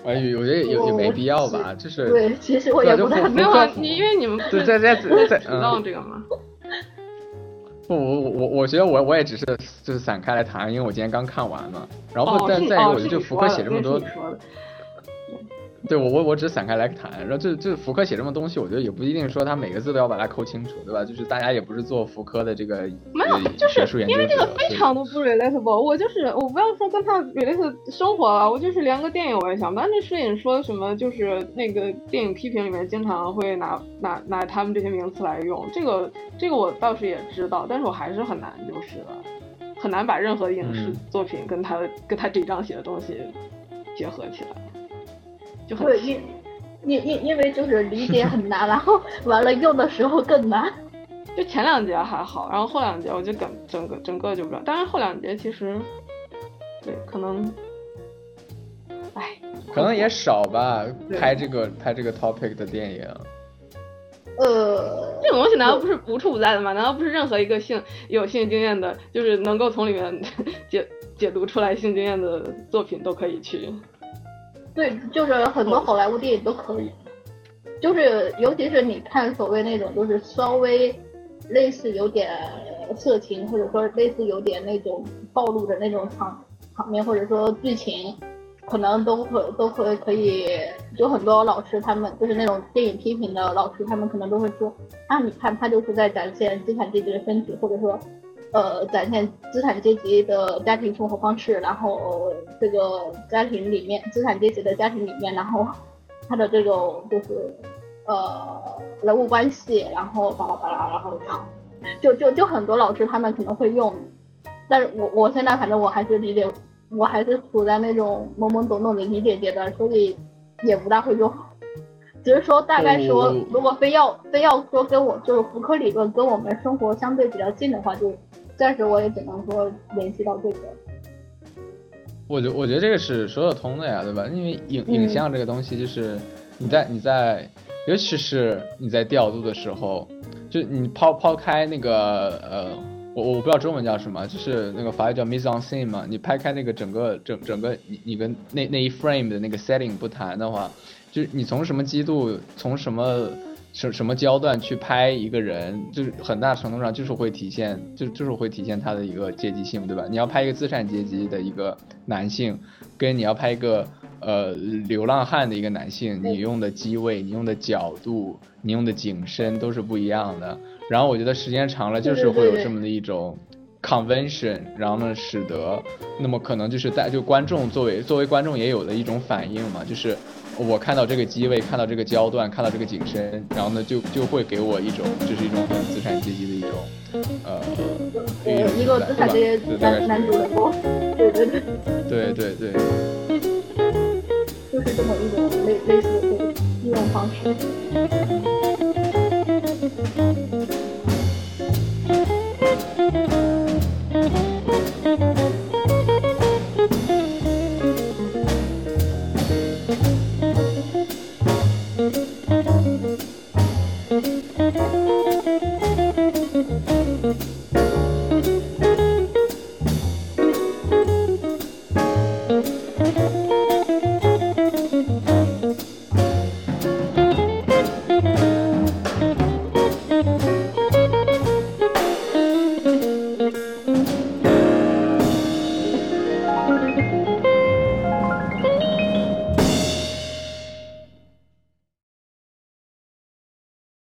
哎，我觉得也也没必要吧，就是对，其实我也不太没有啊，你因为你们不是在在在在知道这个吗？不，我我我我觉得我我也只是就是散开来谈，因为我今天刚看完嘛。然后但再一个，我觉得就福柯写这么多。对我我我只是散开来谈，然后就就福柯写这么东西，我觉得也不一定说他每个字都要把它抠清楚，对吧？就是大家也不是做福柯的这个没有，就是因为这个非常的不 relatable。我就是我不要说跟他 relate 生活了，我就是连个电影我也想不到。那摄影说什么就是那个电影批评里面经常会拿拿拿他们这些名词来用，这个这个我倒是也知道，但是我还是很难就是很难把任何影视作品跟他跟他这一章写的东西结合起来。对，因因因因为就是理解很难，然后完了用的时候更难。就前两节还好，然后后两节我就整整个整个就不知道。当然后两节其实，对，可能，哎，可能也少吧。拍这个拍这个 topic 的电影，呃，这种东西难道不是无处不在的吗？难道不是任何一个性有性经验的，就是能够从里面 解解读出来性经验的作品都可以去？对，就是很多好莱坞电影都可以，就是尤其是你看所谓那种，就是稍微类似有点色情，或者说类似有点那种暴露的那种场场面，或者说剧情，可能都会都会可以，有很多老师他们就是那种电影批评的老师，他们可能都会说，啊，你看他就是在展现资产阶级的身体，或者说。呃，展现资产阶级的家庭生活方式，然后这个家庭里面，资产阶级的家庭里面，然后他的这种就是呃人物关系，然后巴拉巴拉，然后就就就很多老师他们可能会用，但是我我现在反正我还是理解，我还是处在那种懵懵懂懂的理解阶段，所以也不大会用，只是说大概说，如果非要非要说跟我就是福柯理论跟我们生活相对比较近的话，就。暂时我也只能说联系到这个。我觉我觉得这个是说得通的呀，对吧？因为影影像这个东西，就是你在你在，尤其是你在调度的时候，就你抛抛开那个呃，我我不知道中文叫什么，就是那个法语叫 mise en scene 嘛。你拍开那个整个整整个你你跟那那一 frame 的那个 setting 不谈的话，就是你从什么基度，从什么。什什么焦段去拍一个人，就是很大程度上就是会体现，就就是会体现他的一个阶级性，对吧？你要拍一个资产阶级的一个男性，跟你要拍一个呃流浪汉的一个男性，你用的机位、你用的角度、你用的景深都是不一样的。然后我觉得时间长了，就是会有这么的一种 convention，然后呢，使得那么可能就是在就观众作为作为观众也有的一种反应嘛，就是。我看到这个机位，看到这个焦段，看到这个景深，然后呢，就就会给我一种，就是一种很资产阶级的一种，呃，一个资产阶？级男男主人公，对对对，对对对，就是这么一种类类似的这种应用方式。